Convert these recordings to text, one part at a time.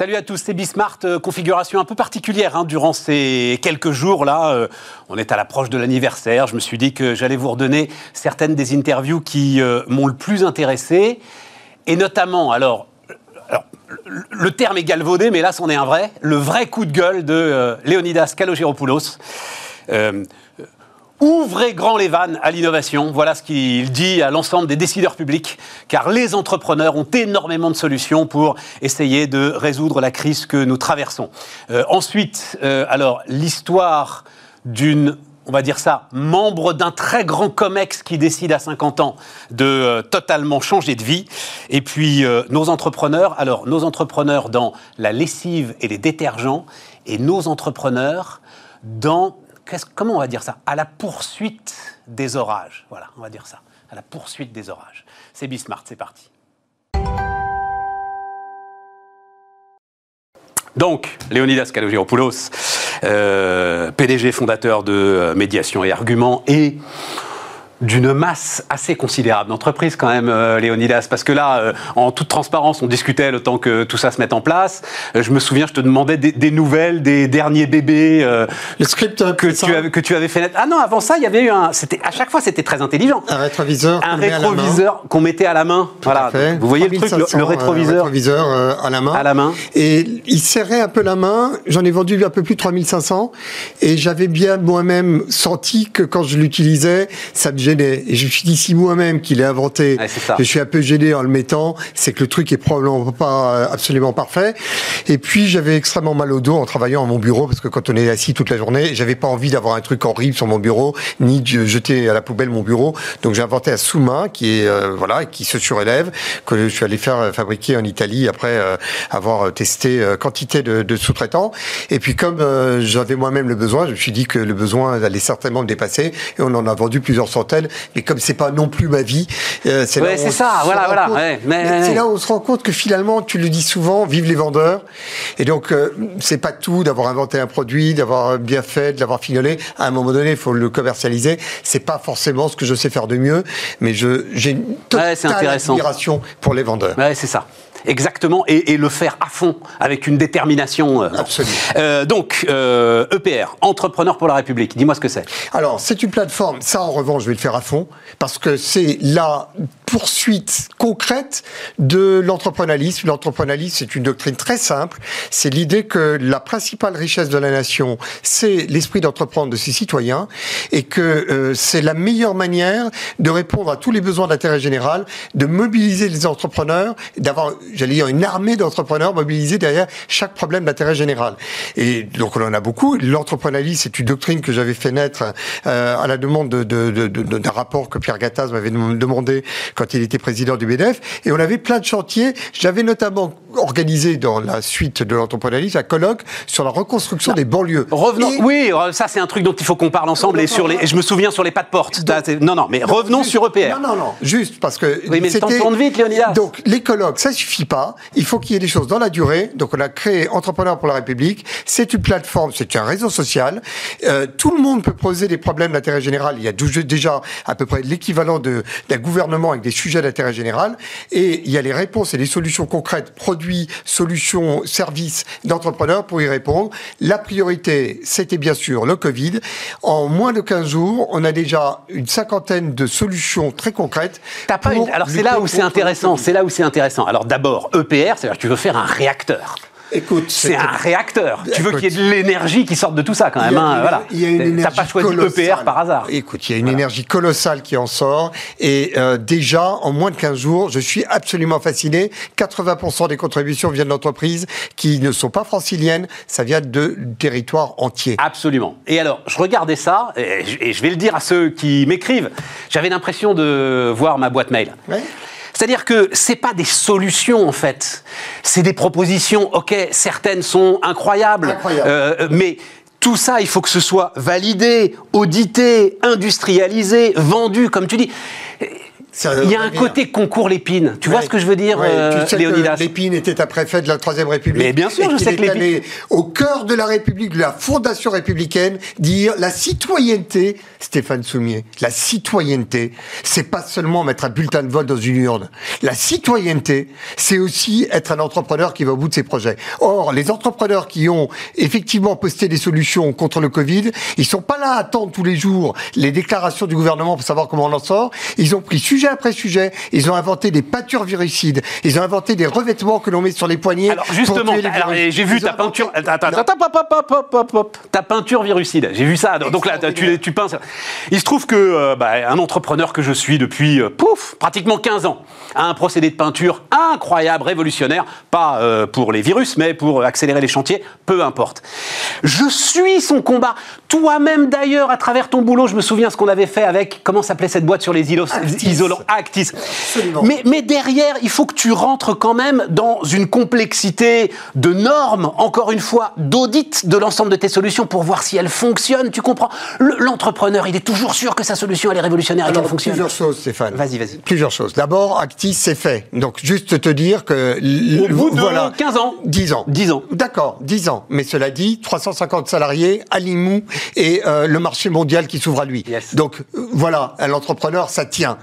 Salut à tous, c'est Bismart, euh, configuration un peu particulière hein, durant ces quelques jours là. Euh, on est à l'approche de l'anniversaire. Je me suis dit que j'allais vous redonner certaines des interviews qui euh, m'ont le plus intéressé, et notamment alors. le terme est galvaudé, mais là, c'en est un vrai. Le vrai coup de gueule de Leonidas Kalogeropoulos. Ouvrez grand les vannes à l'innovation. Voilà ce qu'il dit à l'ensemble des décideurs publics, car les entrepreneurs ont énormément de solutions pour essayer de résoudre la crise que nous traversons. Euh, ensuite, euh, alors, l'histoire d'une on va dire ça, membre d'un très grand COMEX qui décide à 50 ans de euh, totalement changer de vie. Et puis nos entrepreneurs, alors nos entrepreneurs dans la lessive et les détergents, et nos entrepreneurs dans comment on va dire ça? À la poursuite des orages. Voilà, on va dire ça. À la poursuite des orages. C'est Bismart, c'est parti. Donc, Léonidas Kalogiropoulos, euh, PDG fondateur de euh, Médiation et Arguments et d'une masse assez considérable d'entreprises quand même, euh, Léonidas, parce que là, euh, en toute transparence, on discutait le temps que tout ça se mette en place. Euh, je me souviens, je te demandais des, nouvelles des derniers bébés. le script que tu, avais, que tu avais fait naître. Ah non, avant ça, il y avait eu un. C'était à chaque fois, c'était très intelligent. Un rétroviseur. Un rétroviseur qu'on mettait à la main. voilà. Vous voyez le truc, le, rétroviseur. rétroviseur à la main. À la main. Et il serrait un peu la main. J'en ai vendu un peu plus de 3500 et j'avais bien moi-même senti que quand je l'utilisais, ça et je me suis dit, si moi-même qui l'ai inventé, je suis un peu gêné en le mettant, c'est que le truc est probablement pas euh, absolument parfait. Et puis, j'avais extrêmement mal au dos en travaillant à mon bureau, parce que quand on est assis toute la journée, j'avais pas envie d'avoir un truc horrible sur mon bureau, ni de jeter à la poubelle mon bureau. Donc, j'ai inventé un sous-main qui est, euh, voilà, qui se surélève, que je suis allé faire euh, fabriquer en Italie après avoir testé quantité de, de sous-traitants. Et puis, comme j'avais moi-même le besoin, je me suis dit que le besoin allait certainement me dépasser, et on en a vendu plusieurs centaines mais comme c'est pas non plus ma vie, euh, c'est ouais, ça, voilà, voilà. c'est là où on se rend compte que finalement, tu le dis souvent, vive les vendeurs. Et donc, euh, c'est pas tout d'avoir inventé un produit, d'avoir bien fait, de l'avoir fignolé. À un moment donné, il faut le commercialiser. C'est pas forcément ce que je sais faire de mieux, mais je j'ai une totale admiration pour les vendeurs. Ouais, c'est ça. Exactement, et, le faire à fond, avec une détermination. Euh, Absolument. Euh, donc, EPR, e Entrepreneur pour la République, dis-moi ce que c'est. Alors, c'est une plateforme, ça en revanche, je vais le faire à fond, parce que c'est la poursuite concrète de l'entrepreneurialisme. L'entrepreneurialisme, c'est une doctrine très simple. C'est l'idée que la principale richesse de la nation, c'est l'esprit d'entreprendre de ses citoyens et que euh, c'est la meilleure manière de répondre à tous les besoins d'intérêt général, de mobiliser les entrepreneurs, d'avoir, j'allais dire, une armée d'entrepreneurs mobilisés derrière chaque problème d'intérêt général. Et donc on en a beaucoup. L'entrepreneurialisme, c'est une doctrine que j'avais fait naître euh, à la demande d'un de, de, de, rapport que Pierre Gattaz m'avait demandé quand il était président du BDF. Et on avait plein de chantiers. J'avais notamment organisé dans la suite de l'entrepreneurialisme un colloque sur la reconstruction des banlieues. Revenons. Oui, euh, ça c'est un truc dont il faut qu'on parle ensemble. Et sur les. Et je me souviens sur les pas de porte. non, non, mais revenons sur EPR. Non, non, non. Juste parce que. Oui, mais le temps tourne vite, Léonidas. Donc les colloques, ça suffit pas. Il faut qu'il y ait des choses dans la durée. Donc on a créé Entrepreneurs pour la République. C'est une plateforme, c'est un réseau social. Euh, tout le monde peut poser des problèmes d'intérêt général. Il y a déjà à peu près l'équivalent d'un gouvernement avec des sujets d'intérêt général, et il y a les réponses et les solutions concrètes, produits, solutions, services d'entrepreneurs pour y répondre. La priorité, c'était bien sûr le Covid. En moins de 15 jours, on a déjà une cinquantaine de solutions très concrètes. Alors c'est là où c'est intéressant. C'est là où c'est intéressant. Alors d'abord, EPR, c'est-à-dire que tu veux faire un réacteur. Écoute, c'est un réacteur. Tu veux qu'il y ait de l'énergie qui sorte de tout ça quand même. Hein, voilà. Il y a une énergie T'as pas choisi EPR par hasard. Écoute, il y a une énergie colossale qui en sort. Et euh, déjà, en moins de 15 jours, je suis absolument fasciné. 80% des contributions viennent d'entreprises qui ne sont pas franciliennes. Ça vient de territoires entiers. Absolument. Et alors, je regardais ça, et je vais le dire à ceux qui m'écrivent. J'avais l'impression de voir ma boîte mail. Ouais. C'est-à-dire que c'est pas des solutions en fait, c'est des propositions. Ok, certaines sont incroyables, euh, mais tout ça, il faut que ce soit validé, audité, industrialisé, vendu, comme tu dis. Il y a un côté concours Lépine. Tu vois ce que je veux dire, euh, tu sais Léonidas Lépine était un préfet de la Troisième République. Mais bien sûr, je sais que Lépine... allé au cœur de la République, de la fondation républicaine, dire la citoyenneté, Stéphane Soumier, la citoyenneté, c'est pas seulement mettre un bulletin de vote dans une urne. La citoyenneté, c'est aussi être un entrepreneur qui va au bout de ses projets. Or, les entrepreneurs qui ont effectivement posté des solutions contre le Covid, ils sont pas là à attendre tous les jours les déclarations du gouvernement pour savoir comment on en sort. Ils ont pris sujet après sujet. Ils ont inventé des peintures virucides. Ils ont inventé des revêtements que l'on met sur les poignets. Alors justement, j'ai vu ta peinture. Attends, attends, ta peinture virucide. J'ai vu ça. Donc là, tu, tu peins. Il se trouve que euh, bah, un entrepreneur que je suis depuis euh, pouf pratiquement 15 ans a un procédé de peinture incroyable, révolutionnaire, pas euh, pour les virus, mais pour accélérer les chantiers. Peu importe. Je suis son combat. Toi-même d'ailleurs, à travers ton boulot, je me souviens ce qu'on avait fait avec comment s'appelait cette boîte sur les isolants Actis. Mais, mais derrière, il faut que tu rentres quand même dans une complexité de normes, encore une fois, d'audit de l'ensemble de tes solutions pour voir si elles fonctionnent. Tu comprends? L'entrepreneur, il est toujours sûr que sa solution elle est révolutionnaire et qu'elle fonctionne. Plusieurs choses, Stéphane. Vas-y, vas-y. Plusieurs choses. D'abord, Actis, c'est fait. Donc juste te dire que au bout de voilà, 15 ans, 10 ans, 10 ans. D'accord, 10 ans. Mais cela dit, 350 salariés à Limoux et euh, le marché mondial qui s'ouvre à lui. Donc euh, voilà, l'entrepreneur, ça tient.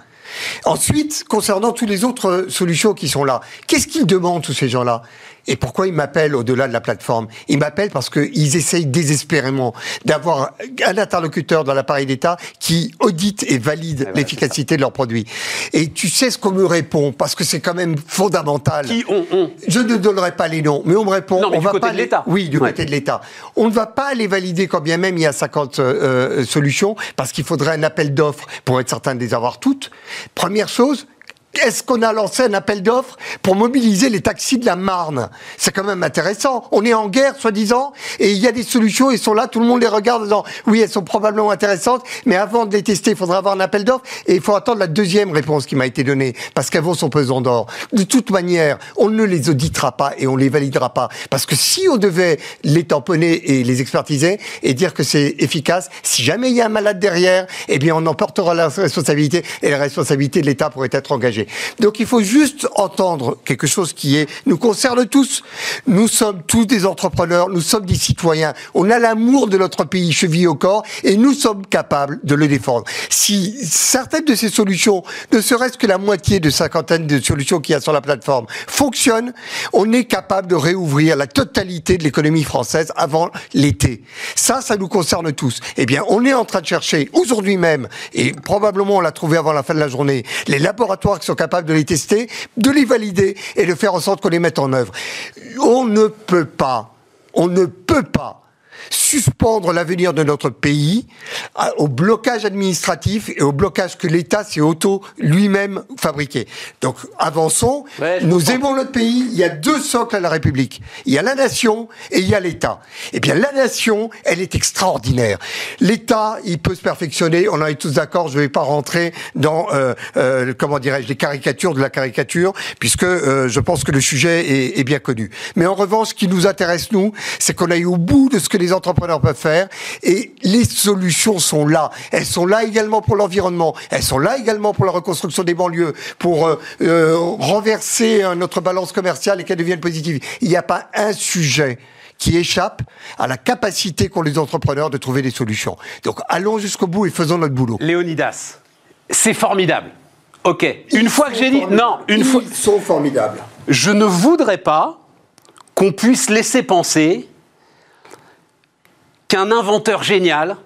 Ensuite, concernant toutes les autres solutions qui sont là, qu'est-ce qu'ils demandent tous ces gens-là? Et pourquoi ils m'appellent au-delà de la plateforme? Ils m'appellent parce qu'ils essayent désespérément d'avoir un interlocuteur dans l'appareil d'État qui audite et valide l'efficacité de leurs produits. Et tu sais ce qu'on me répond, parce que c'est quand même fondamental. Qui on, Je ne donnerai pas les noms, mais on me répond... Non, mais on du va côté pas de l'État. Oui, du côté de l'État. On ne va pas les valider quand bien même il y a 50 euh, euh, solutions, parce qu'il faudrait un appel d'offres pour être certain de les avoir toutes. Première chose, est-ce qu'on a lancé un appel d'offres pour mobiliser les taxis de la Marne? C'est quand même intéressant. On est en guerre, soi-disant, et il y a des solutions, ils sont là, tout le monde les regarde en disant oui, elles sont probablement intéressantes, mais avant de les tester, il faudra avoir un appel d'offres, et il faut attendre la deuxième réponse qui m'a été donnée, parce qu'elles vont son pesant d'or. De toute manière, on ne les auditera pas et on les validera pas, parce que si on devait les tamponner et les expertiser et dire que c'est efficace, si jamais il y a un malade derrière, eh bien on emportera la responsabilité et la responsabilité de l'État pourrait être engagée. Donc il faut juste entendre quelque chose qui nous concerne tous. Nous sommes tous des entrepreneurs, nous sommes des citoyens. On a l'amour de notre pays chevillé au corps et nous sommes capables de le défendre. Si certaines de ces solutions, ne serait-ce que la moitié de cinquantaine de solutions qu'il y a sur la plateforme, fonctionnent, on est capable de réouvrir la totalité de l'économie française avant l'été. Ça, ça nous concerne tous. Eh bien, on est en train de chercher aujourd'hui même, et probablement on l'a trouvé avant la fin de la journée, les laboratoires sont capables de les tester, de les valider et de faire en sorte qu'on les mette en œuvre. On ne peut pas, on ne peut pas suspendre l'avenir de notre pays au blocage administratif et au blocage que l'État s'est auto lui-même fabriqué. Donc avançons, nous aimons notre pays, il y a deux socles à la République. Il y a la nation et il y a l'État. Eh bien la nation, elle est extraordinaire. L'État, il peut se perfectionner, on en est tous d'accord, je ne vais pas rentrer dans, euh, euh, comment dirais-je, les caricatures de la caricature, puisque euh, je pense que le sujet est, est bien connu. Mais en revanche, ce qui nous intéresse, nous, c'est qu'on aille au bout de ce que les entrepreneurs peuvent faire. Et les solutions sont là. Elles sont là également pour l'environnement. Elles sont là également pour la reconstruction des banlieues, pour euh, euh, renverser euh, notre balance commerciale et qu'elle devienne positive. Il n'y a pas un sujet qui échappe à la capacité qu'ont les entrepreneurs de trouver des solutions. Donc allons jusqu'au bout et faisons notre boulot. Léonidas, c'est formidable. Ok. une fois que j'ai dit non, une fois ils sont formidables. Je ne voudrais pas qu'on puisse laisser penser qu'un inventeur génial,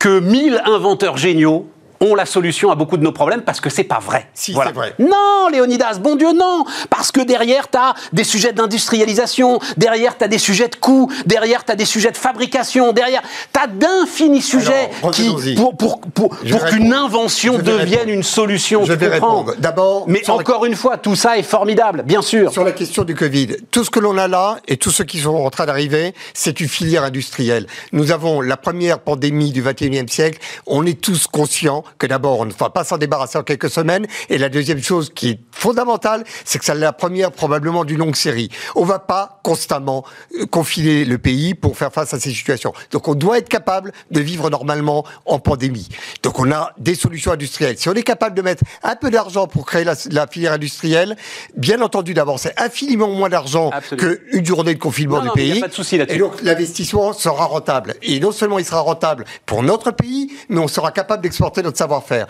que mille inventeurs géniaux ont la solution à beaucoup de nos problèmes parce que c'est pas vrai. Si, c'est vrai. Non, Léonidas, bon Dieu, non Parce que derrière, tu as des sujets d'industrialisation, derrière, tu as des sujets de coûts, derrière, tu as des sujets de fabrication, derrière, tu as d'infinis sujets qui, pour, pour, pour, qu'une invention devienne une solution. Je vais répondre. D'abord, mais encore une fois, tout ça est formidable, bien sûr. Sur la question du Covid, tout ce que l'on a là et tout ce qui sont en train d'arriver, c'est une filière industrielle. Nous avons la première pandémie du 21e siècle, on est tous conscients que d'abord, on ne va pas s'en débarrasser en quelques semaines. Et la deuxième chose qui est fondamentale, c'est que c'est la première probablement d'une longue série. On va pas constamment euh, confiner le pays pour faire face à ces situations. Donc on doit être capable de vivre normalement en pandémie. Donc on a des solutions industrielles. Si on est capable de mettre un peu d'argent pour créer la, la, filière industrielle, bien entendu d'abord c'est infiniment moins d'argent qu'une journée de confinement du pays. Pas de souci et donc l'investissement sera rentable. Et non seulement il sera rentable pour notre pays, mais on sera capable d'exporter notre savoir-faire.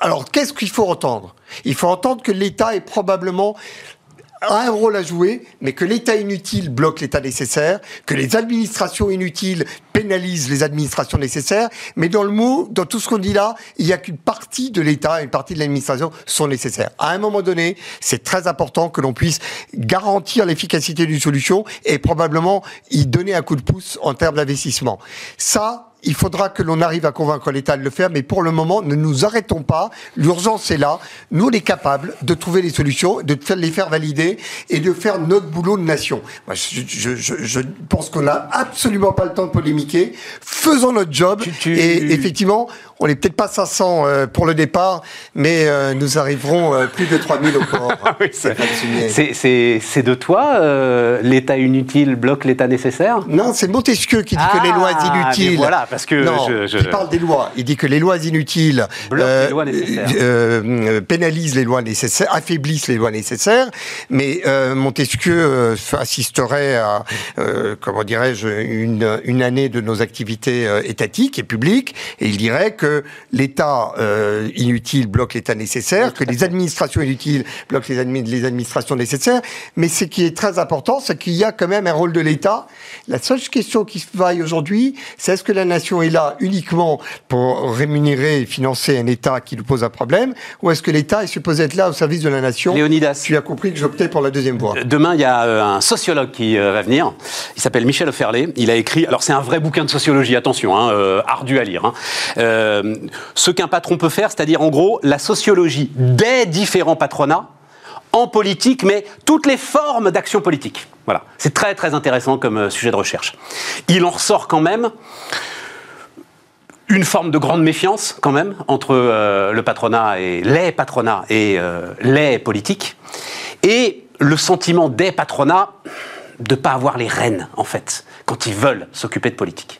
Alors, qu'est-ce qu'il faut entendre? Il faut entendre que l'État est probablement un rôle à jouer, mais que l'État inutile bloque l'État nécessaire, que les administrations inutiles pénalisent les administrations nécessaires, mais dans le mot, dans tout ce qu'on dit là, il n'y a qu'une partie de l'État et une partie de l'administration sont nécessaires. À un moment donné, c'est très important que l'on puisse garantir l'efficacité d'une solution et probablement y donner un coup de pouce en termes d'investissement. Ça, il faudra que l'on arrive à convaincre l'État de le faire, mais pour le moment, ne nous arrêtons pas. L'urgence est là. Nous, on est capables de trouver les solutions, de les faire valider et de faire notre boulot de nation. Moi, je, je, je, pense qu'on n'a absolument pas le temps de polémiquer. Faisons notre job. Et effectivement, on n'est peut-être pas 500 euh, pour le départ, mais euh, nous arriverons euh, plus de 3000 au port. c'est de toi, l'État inutile bloque l'État nécessaire? Non, c'est Montesquieu qui dit que les lois ah, inutiles... Voilà, parce que... Non, je, il parle des lois. Il dit que les lois inutiles les lois pénalisent les lois nécessaires, affaiblissent les lois nécessaires, mais Montesquieu assisterait à, comment dirais-je, une, une année de nos activités étatiques et publiques, et il dirait que l'État euh, inutile bloque l'État nécessaire, que les administrations inutiles bloquent les, les administrations nécessaires. Mais ce qui est très important, c'est qu'il y a quand même un rôle de l'État. La seule question qui se vaille aujourd'hui, c'est est-ce que la nation est là uniquement pour rémunérer et financer un État qui nous pose un problème, ou est-ce que l'État est supposé être là au service de la nation? Léonidas. Tu as compris que j'optais pour la deuxième voie. Demain, il y a euh, un sociologue qui euh, va venir. Il s'appelle Michel Oferlé. Il a écrit, alors c'est un vrai bouquin de sociologie, attention, hein, ardu à lire. Hein. Euh, ce qu'un patron peut faire, c'est-à-dire en gros la sociologie des différents patronats en politique, mais toutes les formes d'action politique. Voilà, c'est très très intéressant comme euh, sujet de recherche. Il en ressort quand même une forme de grande méfiance quand même entre euh, le patronat et les patronats et les politiques, et le sentiment des patronats de ne pas avoir les rênes en fait quand ils veulent s'occuper de politique.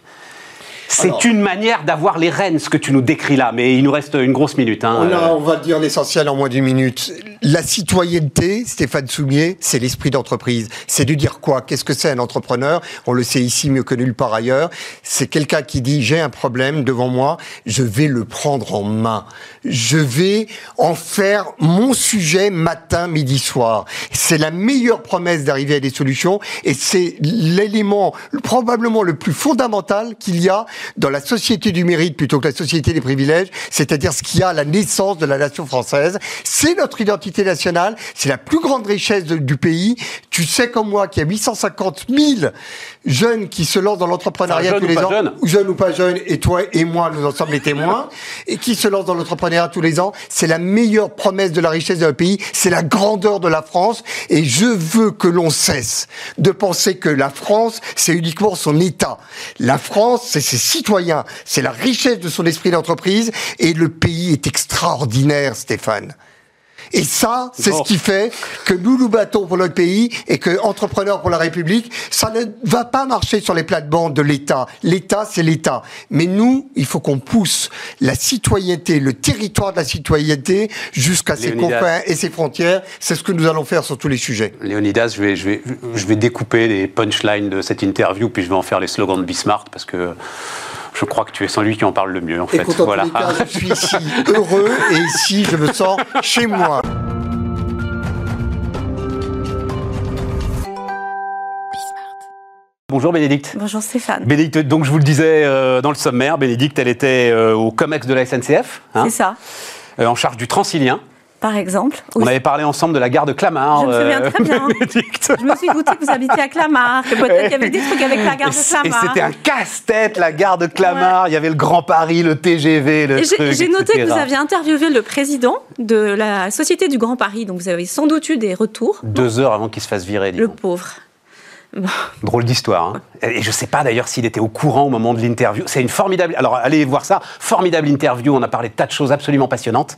C'est une manière d'avoir les rênes, ce que tu nous décris là, mais il nous reste une grosse minute. Hein, on, on, va dire l'essentiel en moins d'une minute. La citoyenneté, Stéphane Soumier, c'est l'esprit d'entreprise. C'est de dire quoi? Qu'est-ce que c'est un entrepreneur? On le sait ici mieux que nulle part ailleurs. C'est quelqu'un qui dit j'ai un problème devant moi, je vais le prendre en main. Je vais en faire mon sujet matin, midi, soir. C'est la meilleure promesse d'arriver à des solutions et c'est l'élément probablement le plus fondamental qu'il y a dans la société du mérite plutôt que la société des privilèges, c'est-à-dire ce qui a la naissance de la nation française. C'est notre identité nationale, c'est la plus grande richesse du pays. Tu sais comme moi qu'il y a 850 000 jeunes qui se lancent dans l'entrepreneuriat tous les ans, jeunes. jeunes ou pas jeunes, et toi et moi, nous en sommes les témoins, et qui se lancent dans l'entrepreneuriat tous les ans. C'est la meilleure promesse de la richesse de pays, c'est la grandeur de la France, et je veux que l'on cesse de penser que la France, c'est uniquement son État. La France, c'est ses citoyens, c'est la richesse de son esprit d'entreprise, et le pays est extraordinaire, Stéphane. Et ça, c'est ce qui fait que nous nous battons pour notre pays et que Entrepreneurs pour la République, ça ne va pas marcher sur les plates-bandes de l'État. L'État, c'est l'État. Mais nous, il faut qu'on pousse la citoyenneté, le territoire de la citoyenneté jusqu'à ses confins et ses frontières. C'est ce que nous allons faire sur tous les sujets. Léonidas, je vais, je vais, je vais découper les punchlines de cette interview, puis je vais en faire les slogans de Bismarck parce que je crois que tu es sans lui qui en parle le mieux, en fait. voilà. je suis ici heureux et ici, je me sens chez moi. Bonjour Bénédicte. Bonjour Stéphane. Bénédicte, donc je vous le disais euh, dans le sommaire, Bénédicte, elle était euh, au COMEX de la SNCF. Hein, C'est ça. Euh, en charge du Transilien par exemple. On avait parlé ensemble de la gare de Clamart. Je me souviens très bien. je me suis douté que vous habitiez à Clamart, que peut-être qu'il y avait des trucs avec la gare de Clamart. Et c'était un casse-tête, la gare de Clamart. Il y avait le Grand Paris, le TGV, le J'ai noté que vous aviez interviewé le président de la Société du Grand Paris, donc vous avez sans doute eu des retours. Deux heures avant qu'il se fasse virer. Le pauvre. Drôle d'histoire. Hein. Et je ne sais pas d'ailleurs s'il était au courant au moment de l'interview. C'est une formidable. Alors allez voir ça. Formidable interview. On a parlé de tas de choses absolument passionnantes.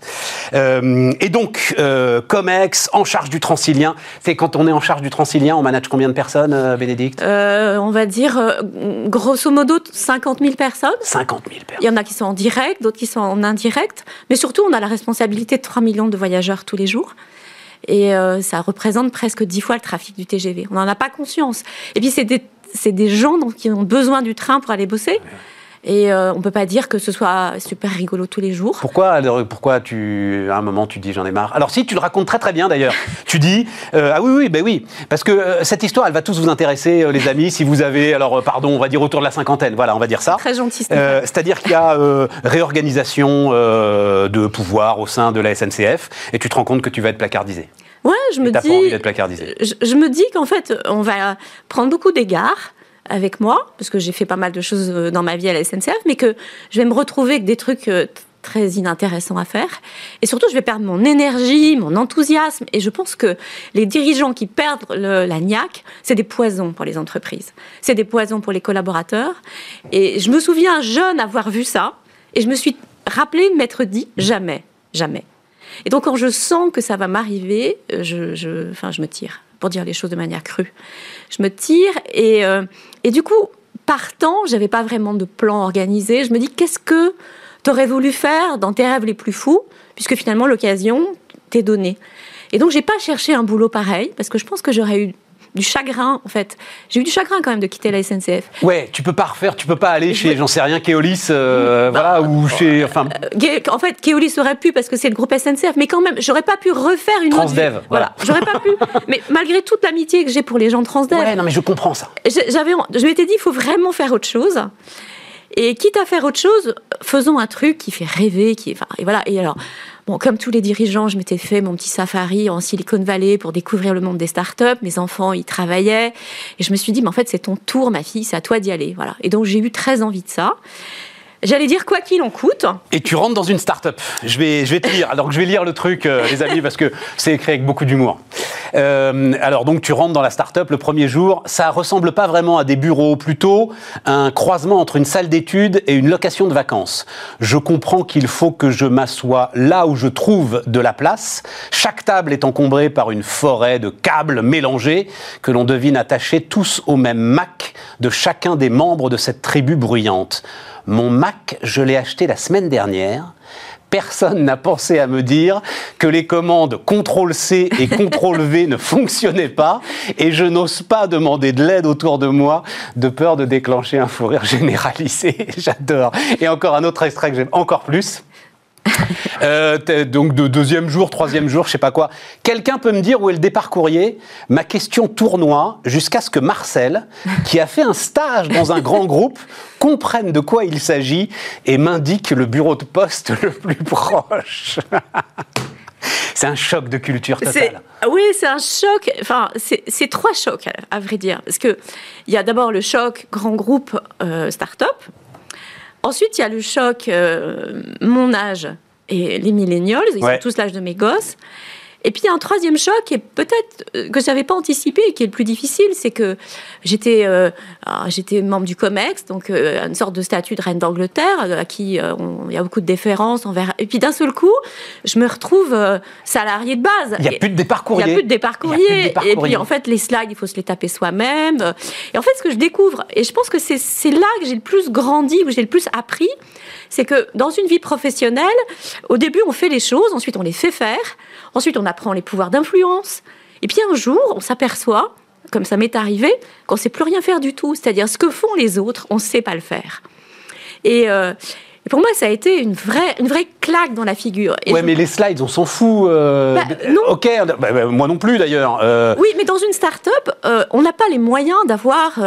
Euh, et donc, euh, Comex, en charge du Transilien. C'est quand on est en charge du Transilien, on manage combien de personnes, euh, Bénédicte? On va dire, grosso modo, 50 000 personnes. 50 000 personnes. Il y en a qui sont en direct, d'autres qui sont en indirect. Mais surtout, on a la responsabilité de 3 millions de voyageurs tous les jours et euh, ça représente presque dix fois le trafic du TGV. On n'en a pas conscience. Et puis c'est des, des, gens donc, qui ont besoin du train pour aller bosser. Et euh, on ne peut pas dire que ce soit super rigolo tous les jours. Pourquoi, pourquoi tu, à un moment tu dis j'en ai marre? Alors si, tu le racontes très très bien d'ailleurs. tu dis, euh, ah oui, oui, ben oui, parce que cette histoire, elle va tous vous intéresser, les amis, si vous avez, alors pardon, on va dire autour de la cinquantaine, voilà, on va dire ça. Très gentil. C'est-à-dire qu'il y a réorganisation de pouvoir au sein de la SNCF, et tu te rends compte que tu vas être placardisé. Ouais, je me dis. Je, me dis qu'en fait, on va prendre beaucoup d'égards avec moi, parce que j'ai fait pas mal de choses euh, dans ma vie à la SNCF, mais que je vais me retrouver avec des trucs euh, très inintéressants à faire. Et surtout, je vais perdre mon énergie, mon enthousiasme. Et je pense que les dirigeants qui perdent la niaque, c'est des poisons pour les entreprises. C'est des poisons pour les collaborateurs. Et je me souviens jeune avoir vu ça. Et je me suis rappelé de m'être dit jamais, jamais. Et donc, quand je sens que ça va m'arriver, euh, je, enfin, je me tire, pour dire les choses de manière crue. Je me tire et, euh, et du coup, partant, j'avais pas vraiment de plan organisé. Je me dis, qu'est-ce que tu aurais voulu faire dans tes rêves les plus fous, puisque finalement, l'occasion t'est donnée. Et donc, j'ai pas cherché un boulot pareil, parce que je pense que j'aurais eu du chagrin, en fait. J'ai eu du chagrin quand même de quitter la SNCF. Ouais, tu peux pas refaire, tu peux pas aller chez, j'en sais rien, Keolis, euh, voilà, ou chez, enfin. Euh, en fait, Keolis aurait pu parce que c'est le groupe SNCF, mais quand même, j'aurais pas pu refaire une Transdev, autre. Voilà, j'aurais pas pu. Mais malgré toute l'amitié que j'ai pour les gens de Transdev. Ouais, non, mais je comprends ça. J'avais, je m'étais dit, il faut vraiment faire autre chose. Et quitte à faire autre chose, faisons un truc qui fait rêver, qui, enfin, et voilà. Et alors, Bon, comme tous les dirigeants, je m'étais fait mon petit safari en Silicon Valley pour découvrir le monde des startups. Mes enfants y travaillaient. Et je me suis dit, mais en fait, c'est ton tour, ma fille, c'est à toi d'y aller. Voilà. Et donc, j'ai eu très envie de ça. J'allais dire quoi qu'il en coûte. Et tu rentres dans une start-up. Je vais, je vais te lire. Alors que je vais lire le truc, euh, les amis, parce que c'est écrit avec beaucoup d'humour. Euh, alors donc tu rentres dans la start-up le premier jour. Ça ressemble pas vraiment à des bureaux, plutôt un croisement entre une salle d'études et une location de vacances. Je comprends qu'il faut que je m'assoie là où je trouve de la place. Chaque table est encombrée par une forêt de câbles mélangés que l'on devine attachés tous au même Mac de chacun des membres de cette tribu bruyante. Mon Mac, je l'ai acheté la semaine dernière. Personne n'a pensé à me dire que les commandes CTRL-C et CTRL-V ne fonctionnaient pas et je n'ose pas demander de l'aide autour de moi de peur de déclencher un fou rire généralisé. J'adore. Et encore un autre extrait que j'aime encore plus. Euh, donc de deuxième jour, troisième jour, je sais pas quoi. Quelqu'un peut me dire où est le départ courrier Ma question tournoie jusqu'à ce que Marcel, qui a fait un stage dans un grand groupe, comprenne de quoi il s'agit et m'indique le bureau de poste le plus proche. c'est un choc de culture totale. Oui, c'est un choc. Enfin, c'est trois chocs, à, vrai dire. Parce qu'il y a d'abord le choc grand groupe euh, start-up Ensuite, il y a le choc, euh, mon âge et les millennials, ils ont tous l'âge de mes gosses. Et puis un troisième choc, et peut-être euh, que je n'avais pas anticipé, et qui est le plus difficile, c'est que j'étais euh, ah, j'étais membre du COMEX, donc euh, une sorte de statut de reine d'Angleterre, à qui il y a beaucoup de déférence envers. Et puis d'un seul coup, je me retrouve salarié de base. Il n'y a plus de départ courrier. Il n'y a plus de départ courrier. Et puis en fait, les slides, il faut se les taper soi-même. Et en fait, ce que je découvre, et je pense que c'est là que j'ai le plus grandi, où j'ai le plus appris, c'est que dans une vie professionnelle, au début, on fait les choses, ensuite on les fait faire. Ensuite, on apprend les pouvoirs d'influence. Et puis un jour, on s'aperçoit, comme ça m'est arrivé, qu'on ne sait plus rien faire du tout. C'est-à-dire ce que font les autres, on ne sait pas le faire. Et, euh, et pour moi, ça a été une vraie, une vraie claque dans la figure. Oui, ouais, mais les slides, on s'en fout. Euh, bah, non. Ok, bah, bah, moi non plus d'ailleurs. Euh. Oui, mais dans une start-up, euh, on n'a pas les moyens d'avoir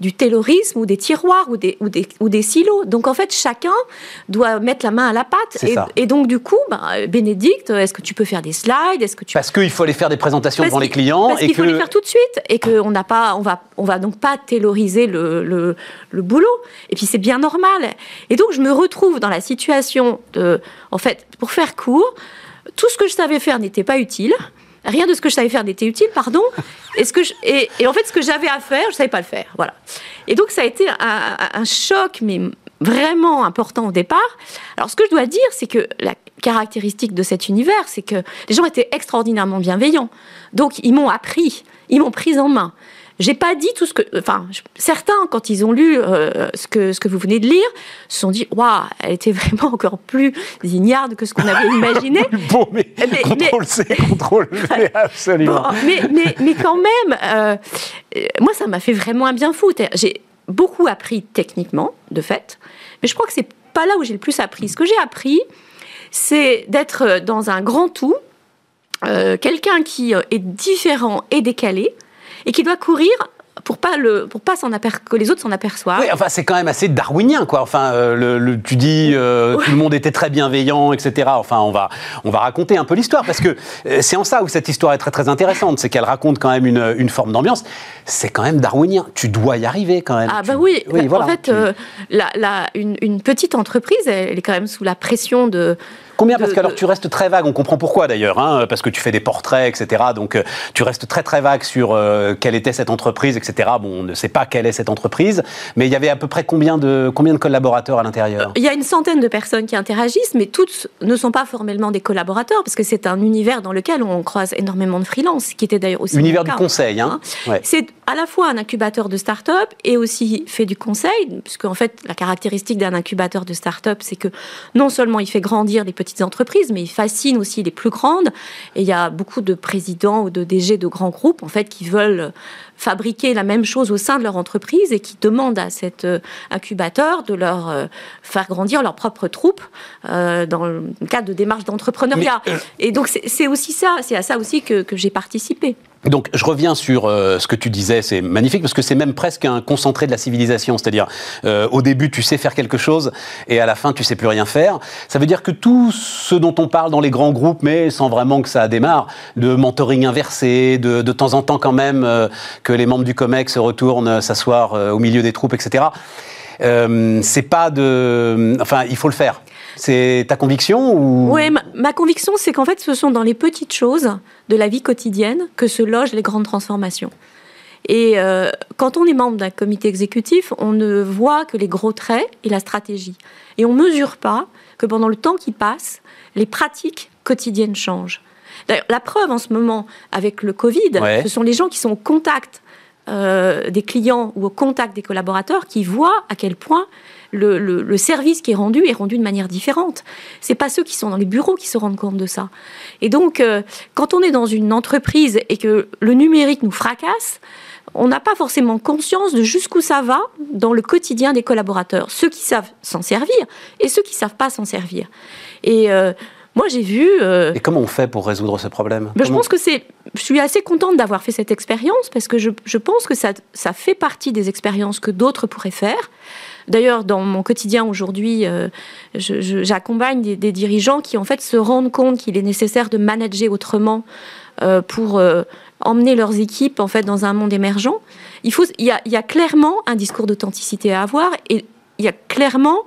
du taylorisme ou des tiroirs ou des, ou, des, ou des silos. Donc en fait, chacun doit mettre la main à la pâte. Et, et, donc du coup, Bénédicte, est-ce que tu peux faire des slides? Est-ce que tu Parce qu'il faut aller faire des présentations devant les clients parce et qu'il faut les faire tout de suite et qu'on n'a pas, on va, on va donc pas tayloriser le, le, le boulot. Et puis c'est bien normal. Et donc je me retrouve trouve dans la situation de, en fait, pour faire court, tout ce que je savais faire n'était pas utile. Rien de ce que je savais faire n'était utile, pardon. Et, ce que et, en fait, ce que j'avais à faire, je ne savais pas le faire. Voilà. Et donc, ça a été un, choc, mais vraiment important au départ. Alors, ce que je dois dire, c'est que la caractéristique de cet univers, c'est que les gens étaient extraordinairement bienveillants. Donc, ils m'ont appris, ils m'ont prise en main. J'ai pas dit tout ce que. Enfin, certains, quand ils ont lu euh, ce, que, ce que vous venez de lire, se sont dit Waouh, elle était vraiment encore plus ignarde que ce qu'on avait imaginé. bon, mais, contrôle C, contrôle V, absolument. mais, mais, mais, quand même, euh, moi, ça m'a fait vraiment un bien fou. J'ai beaucoup appris techniquement, de fait, mais je crois que c'est pas là où j'ai le plus appris. Ce que j'ai appris, c'est d'être dans un grand tout, euh, quelqu'un qui est différent et décalé, et qui doit courir pour pas le pour pas s'en que les autres s'en aperçoivent. Oui, enfin c'est quand même assez darwinien quoi. Enfin euh, le, tu dis euh, tout le monde était très bienveillant, etc. Enfin on va on va raconter un peu l'histoire parce que euh, c'est en ça où cette histoire est très très intéressante, c'est qu'elle raconte quand même une, une forme d'ambiance. C'est quand même darwinien. Tu dois y arriver quand même. Ah bah oui. en fait, la, la, une, une, petite entreprise, elle est quand même sous la pression de Combien Parce que alors tu restes très vague, on comprend pourquoi d'ailleurs, hein, parce que tu fais des portraits, etc. Donc euh, tu restes très très vague sur euh, quelle était cette entreprise, etc. Bon, on ne sait pas quelle est cette entreprise, mais il y avait à peu près combien de, combien de collaborateurs à l'intérieur? Il y a une centaine de personnes qui interagissent, mais toutes ne sont pas formellement des collaborateurs, parce que c'est un univers dans lequel on croise énormément de freelance, qui était d'ailleurs aussi. Univers du conseil, hein, hein. C'est à la fois un incubateur de start-up et aussi fait du conseil, puisque en fait la caractéristique d'un incubateur de start-up, c'est que non seulement il fait grandir des petites entreprises, mais il fascine aussi les plus grandes. Et il y a beaucoup de présidents ou de DG de grands groupes, en fait, qui veulent fabriquer la même chose au sein de leur entreprise et qui demandent à cet euh, incubateur de leur euh, faire grandir leur propre troupe euh, dans le cadre de démarches d'entrepreneuriat. Et donc c'est aussi ça, c'est à ça aussi que j'ai participé. Donc je reviens sur euh, ce que tu disais, c'est magnifique parce que c'est même presque un concentré de la civilisation, c'est-à-dire euh, au début tu sais faire quelque chose et à la fin tu sais plus rien faire. Ça veut dire que tout ce dont on parle dans les grands groupes, mais sans vraiment que ça démarre, de mentoring inversé, de, de temps en temps quand même euh, que les membres du COMEX se retournent s'asseoir au milieu des troupes, etc. c'est pas de, enfin il faut le faire. C'est ta conviction ou... Oui, ma, conviction, c'est qu'en fait, ce sont dans les petites choses de la vie quotidienne que se logent les grandes transformations. Et euh, quand on est membre d'un comité exécutif, on ne voit que les gros traits et la stratégie. Et on ne mesure pas que pendant le temps qui passe, les pratiques quotidiennes changent. La preuve en ce moment avec le Covid, ce sont les gens qui sont au contact euh, des clients ou au contact des collaborateurs qui voient à quel point le, service qui est rendu est rendu de manière différente. C'est pas ceux qui sont dans les bureaux qui se rendent compte de ça. Et donc, euh, quand on est dans une entreprise et que le numérique nous fracasse, on n'a pas forcément conscience de jusqu'où ça va dans le quotidien des collaborateurs. Ceux qui savent s'en servir et ceux qui savent pas s'en servir. Et euh, moi, j'ai vu. Euh, et comment on fait pour résoudre ce problème? Ben, Je pense que c'est. Je suis assez contente d'avoir fait cette expérience parce que je, je pense que ça, ça fait partie des expériences que d'autres pourraient faire. D'ailleurs, dans mon quotidien aujourd'hui, euh, j'accompagne des, dirigeants qui en fait se rendent compte qu'il est nécessaire de manager autrement euh, pour emmener leurs équipes en fait dans un monde émergent. Il faut, il y a, il y a clairement un discours d'authenticité à avoir et il y a clairement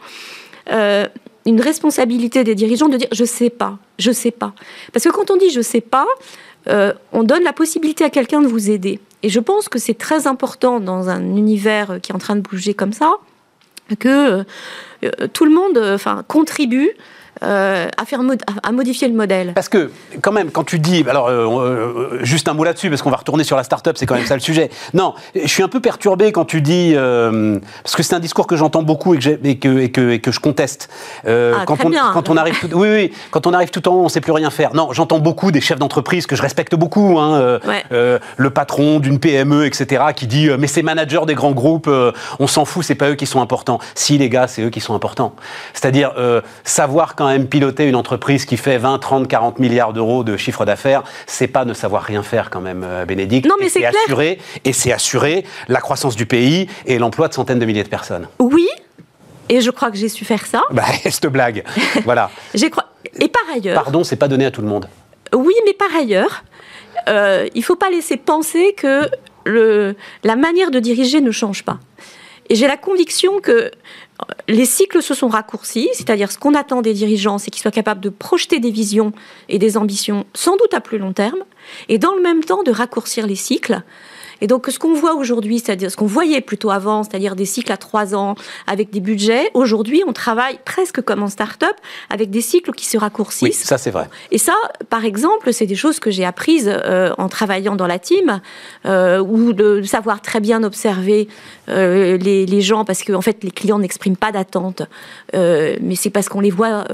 une responsabilité des dirigeants de dire je sais pas, je sais pas. Parce que quand on dit je sais pas, on donne la possibilité à quelqu'un de vous aider. Et je pense que c'est très important dans un univers qui est en train de bouger comme ça, que euh, tout le monde enfin, contribue euh, à, faire à modifier le modèle Parce que, quand même, quand tu dis. Alors, euh, euh, juste un mot là-dessus, parce qu'on va retourner sur la start-up, c'est quand même ça le sujet. Non, je suis un peu perturbé quand tu dis. parce que c'est un discours que j'entends beaucoup et que, et que, et que, et que, je conteste. Ah, quand, on, bien. quand on arrive tout, oui, oui, quand on arrive tout en haut, on ne sait plus rien faire. Non, j'entends beaucoup des chefs d'entreprise que je respecte beaucoup. Hein, le patron d'une PME, etc., qui dit Mais ces managers des grands groupes, on s'en fout, c'est pas eux qui sont importants. Si, les gars, c'est eux qui sont importants. C'est-à-dire savoir quand même piloter une entreprise qui fait 20, 30, 40 milliards d'euros de chiffre d'affaires, c'est pas ne savoir rien faire quand même, euh, Bénédicte. Non, mais c'est assurer et c'est assurer la croissance du pays et l'emploi de centaines de milliers de personnes. Oui, et je crois que j'ai su faire ça. Bah, cette blague, voilà. j'ai Et par ailleurs. Pardon, c'est pas donné à tout le monde. Oui, mais par ailleurs, euh, il faut pas laisser penser que le, la manière de diriger ne change pas. Et j'ai la conviction que les cycles se sont raccourcis, c'est-à-dire ce qu'on attend des dirigeants, c'est qu'ils soient capables de projeter des visions et des ambitions sans doute à plus long terme, et dans le même temps de raccourcir les cycles et donc, ce qu'on voit aujourd'hui, c'est-à-dire ce qu'on voyait plutôt avant, c'est-à-dire des cycles à trois ans avec des budgets, aujourd'hui, on travaille presque comme en start-up avec des cycles qui se raccourcissent. Oui, ça, c'est vrai. Et ça, par exemple, c'est des choses que j'ai apprises euh, en travaillant dans la team, euh, ou de savoir très bien observer euh, les, les, gens, parce qu'en en fait, les clients n'expriment pas d'attente, mais c'est parce qu'on les voit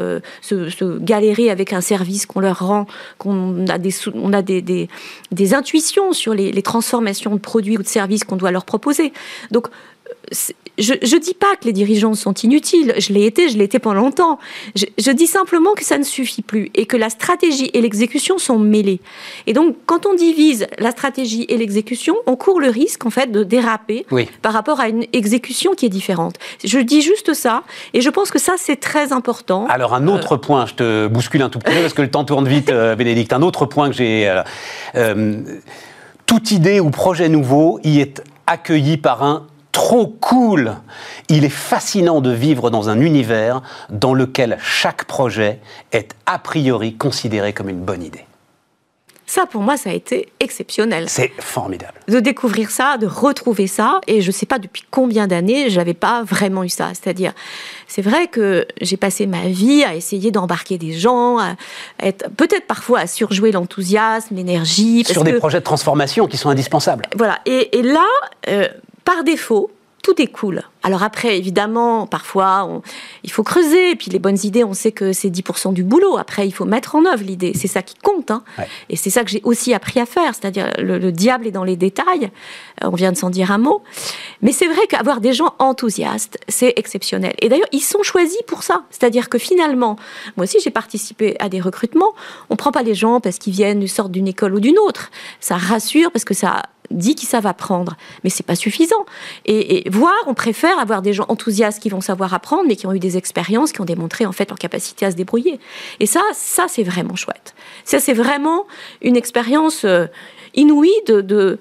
se, se, galérer avec un service qu'on leur rend, qu'on a des, on a des, des, des intuitions sur les, les transformations de produits ou de services qu'on doit leur proposer. Donc, je ne dis pas que les dirigeants sont inutiles, je l'ai été, je l'ai été pendant longtemps. Je, dis simplement que ça ne suffit plus et que la stratégie et l'exécution sont mêlées. Et donc, quand on divise la stratégie et l'exécution, on court le risque en fait de déraper par rapport à une exécution qui est différente. Je dis juste ça et je pense que ça c'est très important. Alors un autre euh, point, je te bouscule un tout petit peu parce que le temps tourne vite, euh, Bénédicte. Un autre point que j'ai euh, toute idée ou projet nouveau y est accueilli par un trop cool. Il est fascinant de vivre dans un univers dans lequel chaque projet est a priori considéré comme une bonne idée. Ça, pour moi, ça a été exceptionnel. C'est formidable. De découvrir ça, de retrouver ça. Et je ne sais pas depuis combien d'années, je n'avais pas vraiment eu ça. C'est-à-dire, c'est vrai que j'ai passé ma vie à essayer d'embarquer des gens, à être peut-être parfois à surjouer l'enthousiasme, l'énergie. Sur des projets de transformation qui sont indispensables. Voilà. Et, là, euh, par défaut, tout est cool. Alors après, évidemment, parfois, il faut creuser. Et puis les bonnes idées, on sait que c'est 10% du boulot. Après, il faut mettre en œuvre l'idée. C'est ça qui compte. Hein. Et c'est ça que j'ai aussi appris à faire. C'est-à-dire, le, diable est dans les détails. Euh, on vient de s'en dire un mot. Mais c'est vrai qu'avoir des gens enthousiastes, c'est exceptionnel. Et d'ailleurs, ils sont choisis pour ça. C'est-à-dire que finalement, moi aussi, j'ai participé à des recrutements. On ne prend pas les gens parce qu'ils viennent, sortent d'une école ou d'une autre. Ça rassure parce que ça dit qu'ils savent apprendre, mais c'est pas suffisant. Et, et, voir, on préfère avoir des gens enthousiastes qui vont savoir apprendre, mais qui ont eu des expériences, qui ont démontré en fait leur capacité à se débrouiller. Et ça, ça c'est vraiment chouette. Ça, c'est vraiment une expérience euh, inouïe de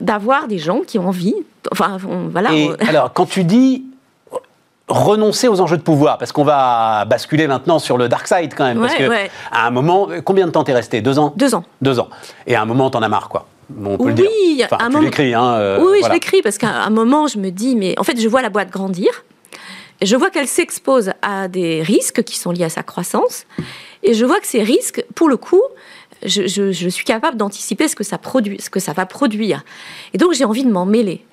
d'avoir des gens qui ont envie. Enfin, voilà. Et alors, quand tu dis renoncer aux enjeux de pouvoir Parce qu'on va basculer maintenant sur le dark side quand même. parce que à un moment, combien de temps t'es resté? Deux ans? Deux ans. Deux ans. Et à un moment, t'en as marre, quoi on peut oui, le dire. Enfin, un tu l'écris, hein, euh, oui, je l'écris parce qu'à un moment, je me dis, mais en fait, je vois la boîte grandir. Je vois qu'elle s'expose à des risques qui sont liés à sa croissance. Et je vois que ces risques, pour le coup, je, suis capable d'anticiper ce que ça produit, ce que ça va produire. Et donc, j'ai envie de m'en mêler.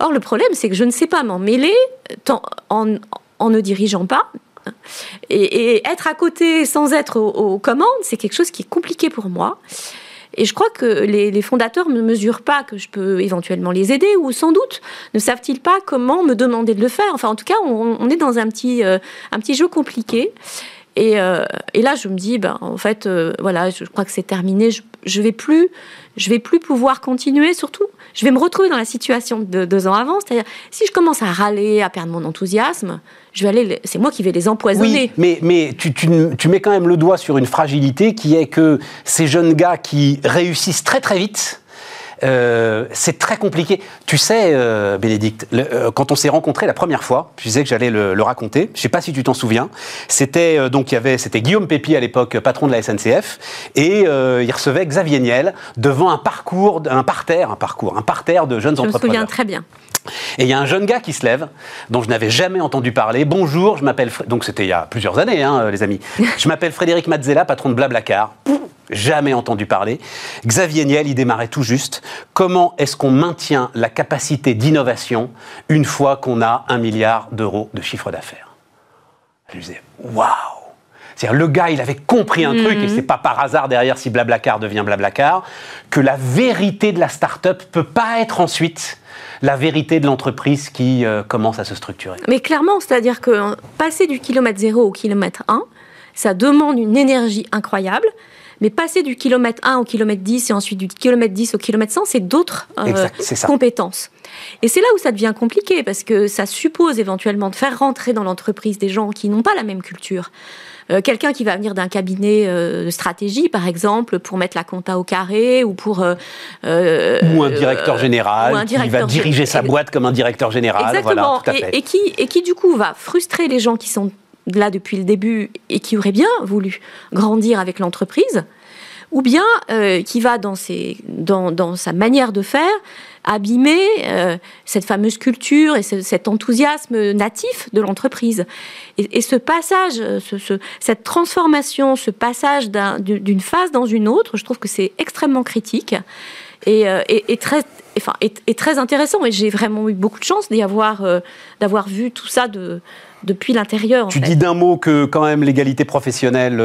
Or, le problème, c'est que je ne sais pas m'en mêler en, ne dirigeant pas. Et, être à côté sans être aux commandes, c'est quelque chose qui est compliqué pour moi. Et je crois que les, fondateurs ne mesurent pas que je peux éventuellement les aider, ou sans doute ne savent-ils pas comment me demander de le faire. Enfin, en tout cas, on, est dans un petit, euh, un petit jeu compliqué. Et, euh, et, là, je me dis, ben, en fait, euh, voilà, je crois que c'est terminé. Je, je vais plus, je vais plus pouvoir continuer. Surtout, je vais me retrouver dans la situation de deux ans avant. C'est-à-dire, si je commence à râler, à perdre mon enthousiasme, je vais aller, c'est moi qui vais les empoisonner. Mais, mais tu, tu, tu, mets quand même le doigt sur une fragilité qui est que ces jeunes gars qui réussissent très très vite, euh, c'est très compliqué. Tu sais, euh, Bénédicte, euh, quand on s'est rencontrés la première fois, je disais que j'allais le, raconter. Je ne sais pas si tu t'en souviens. C'était donc il y avait, c'était Guillaume Pépi à l'époque, patron de la SNCF, et il recevait Xavier Niel devant un parcours, un parterre, un parcours, un parterre de jeunes entrepreneurs. Je me souviens très bien. Et il y a un jeune gars qui se lève, dont je n'avais jamais entendu parler. Bonjour, je m'appelle. Donc c'était il y a plusieurs années, hein, les amis. Je m'appelle Frédéric Mazzella, patron de Blablacar. Jamais entendu parler. Xavier Niel, il démarrait tout juste. Comment est-ce qu'on maintient la capacité d'innovation une fois qu'on a un milliard d'euros de chiffre d'affaires? Je lui disais, waouh c'est-à-dire, le gars, il avait compris un truc, et mhm. c'est pas par hasard derrière si Blablacar devient Blablacar, que la vérité de la start-up peut pas être ensuite la vérité de l'entreprise qui euh, commence à se structurer. Mais clairement, c'est-à-dire que passer du kilomètre 0 au kilomètre 1, ça demande une énergie incroyable. Mais passer du kilomètre 1 au kilomètre 10 et ensuite du kilomètre 10 au kilomètre 100, c'est d'autres euh, compétences. Et c'est là où ça devient compliqué parce que ça suppose éventuellement de faire rentrer dans l'entreprise des gens qui n'ont pas la même culture. quelqu'un qui va venir d'un cabinet de stratégie, par exemple, pour mettre la compta au carré ou pour... ou un directeur général qui va diriger sa boîte comme un directeur général. Exactement. Et, qui, et qui, du coup, va frustrer les gens qui sont là depuis le début et qui auraient bien voulu grandir avec l'entreprise, ou bien qui va dans, ses, dans, dans, sa manière de faire abîmer euh, cette fameuse culture et cet enthousiasme natif de l'entreprise. Et, ce passage, euh, ce, cette transformation, ce passage d'une phase dans une autre, je trouve que c'est extrêmement critique et, euh, très, enfin, très intéressant. Et j'ai vraiment eu beaucoup de chance d'avoir vu tout ça de, depuis l'intérieur. Tu dis d'un mot que quand même l'égalité professionnelle,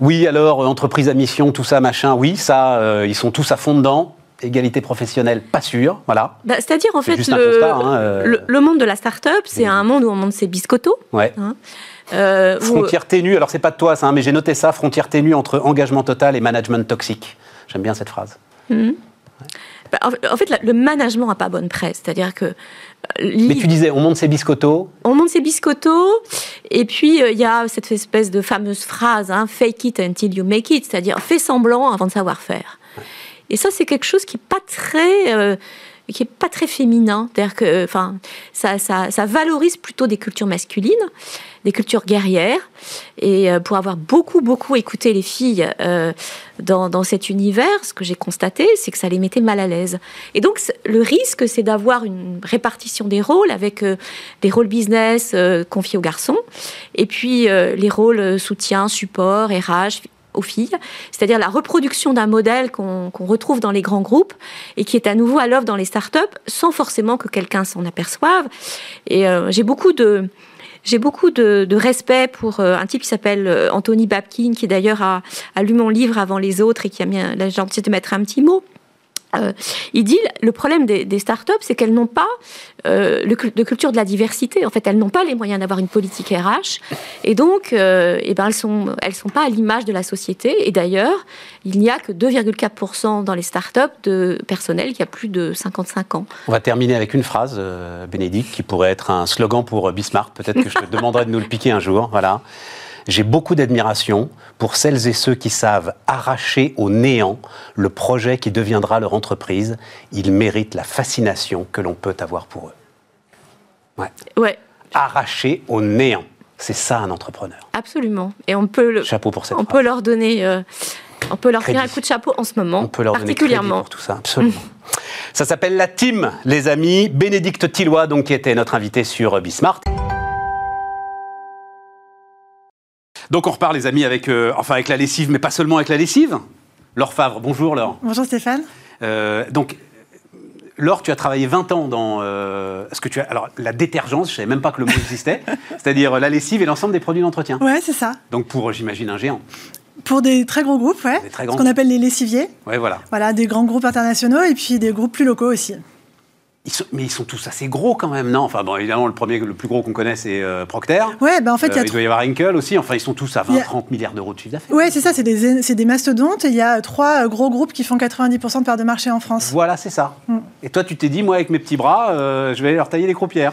oui alors entreprise à mission, tout ça machin, oui ça, ils sont tous à fond dedans égalité professionnelle, pas sûr, voilà. Bah, c'est-à-dire, en fait, hein, euh. le, monde de la start-up, c'est un monde où on monte ses biscottos. Ouais. Hein. Euh, frontière ténue, alors c'est pas de toi ça, hein, mais j'ai noté ça, frontière ténue entre engagement total et management toxique. J'aime bien cette phrase. Mhm. Bah, en fait, le management n'a pas bonne presse, c'est-à-dire que... Euh, mais tu disais, on monte ses biscottos. On monte ses biscottos, et puis il y a cette espèce de fameuse phrase, fake it until you make it, c'est-à-dire fais semblant avant de savoir faire. Et ça, c'est quelque chose qui n'est pas très euh, qui est pas très féminin, c'est-à-dire que, enfin, ça, ça, ça, valorise plutôt des cultures masculines, des cultures guerrières, et euh, pour avoir beaucoup, beaucoup écouté les filles euh, dans, dans, cet univers, ce que j'ai constaté, c'est que ça les mettait mal à l'aise. Et donc, le risque, c'est d'avoir une répartition des rôles avec des rôles business confiés aux garçons, et puis les rôles soutien, support, RH, aux filles, c'est-à-dire la reproduction d'un modèle qu'on retrouve dans les grands groupes et qui est à nouveau à l'œuvre dans les startups sans forcément que quelqu'un s'en aperçoive. Et euh, j'ai beaucoup de j'ai beaucoup de, respect pour euh, un type qui s'appelle euh, Anthony Babkin, qui d'ailleurs a, a, lu mon livre avant les autres et qui a mis la gentillesse de mettre un petit mot. Euh, il dit le problème des, des startups, c'est qu'elles n'ont pas euh, le, de culture de la diversité. En fait, elles n'ont pas les moyens d'avoir une politique RH, et donc, euh, eh ben, elles sont, elles sont pas à l'image de la société. Et d'ailleurs, il n'y a que 2,4% dans les startups de personnel qui a plus de 55 ans. On va terminer avec une phrase, Bénédicte, qui pourrait être un slogan pour Bismarck. Peut-être que je te demanderai de nous le piquer un jour. Voilà. J'ai beaucoup d'admiration pour celles et ceux qui savent arracher au néant le projet qui deviendra leur entreprise. Ils méritent la fascination que l'on peut avoir pour eux. Ouais. ouais. Arracher au néant. C'est ça un entrepreneur. Absolument. Et on peut le, chapeau pour cette on peut leur donner euh, on peut leur faire un coup de chapeau en ce moment, on peut leur particulièrement. pour tout ça, absolument. ça s'appelle la team, les amis. Bénédicte Tillois, donc qui était notre invité sur Bismart. Donc on repart les amis avec, euh, enfin avec la lessive, mais pas seulement avec la lessive. Laure Favre, bonjour Laure. Bonjour Stéphane. Euh, donc Laure, tu as travaillé 20 ans dans euh, ce que tu as. Alors, la détergence, je ne savais même pas que le mot existait, c'est-à-dire la lessive et l'ensemble des produits d'entretien. Ouais, c'est ça. Donc, pour, j'imagine, un géant. Pour des très gros groupes, ouais. ce qu'on appelle les lessiviers. Ouais, voilà. Voilà, des grands groupes internationaux et puis des groupes plus locaux aussi mais ils sont tous assez gros quand même, non? Enfin, bon, évidemment, le premier, le plus gros qu'on connaît, c'est euh, Procter. Ouais, ben en fait, il, y a euh, il doit y avoir Henkel aussi. Enfin, ils sont tous à 20-30 milliards d'euros de chiffre d'affaires. Ouais, c'est ça, c'est des, des mastodontes. Il y a trois gros groupes qui font 90% de part de marché en France. Voilà, c'est ça. Mm. Et toi, tu t'es dit, moi, avec mes petits bras, euh, je vais aller leur tailler les croupières.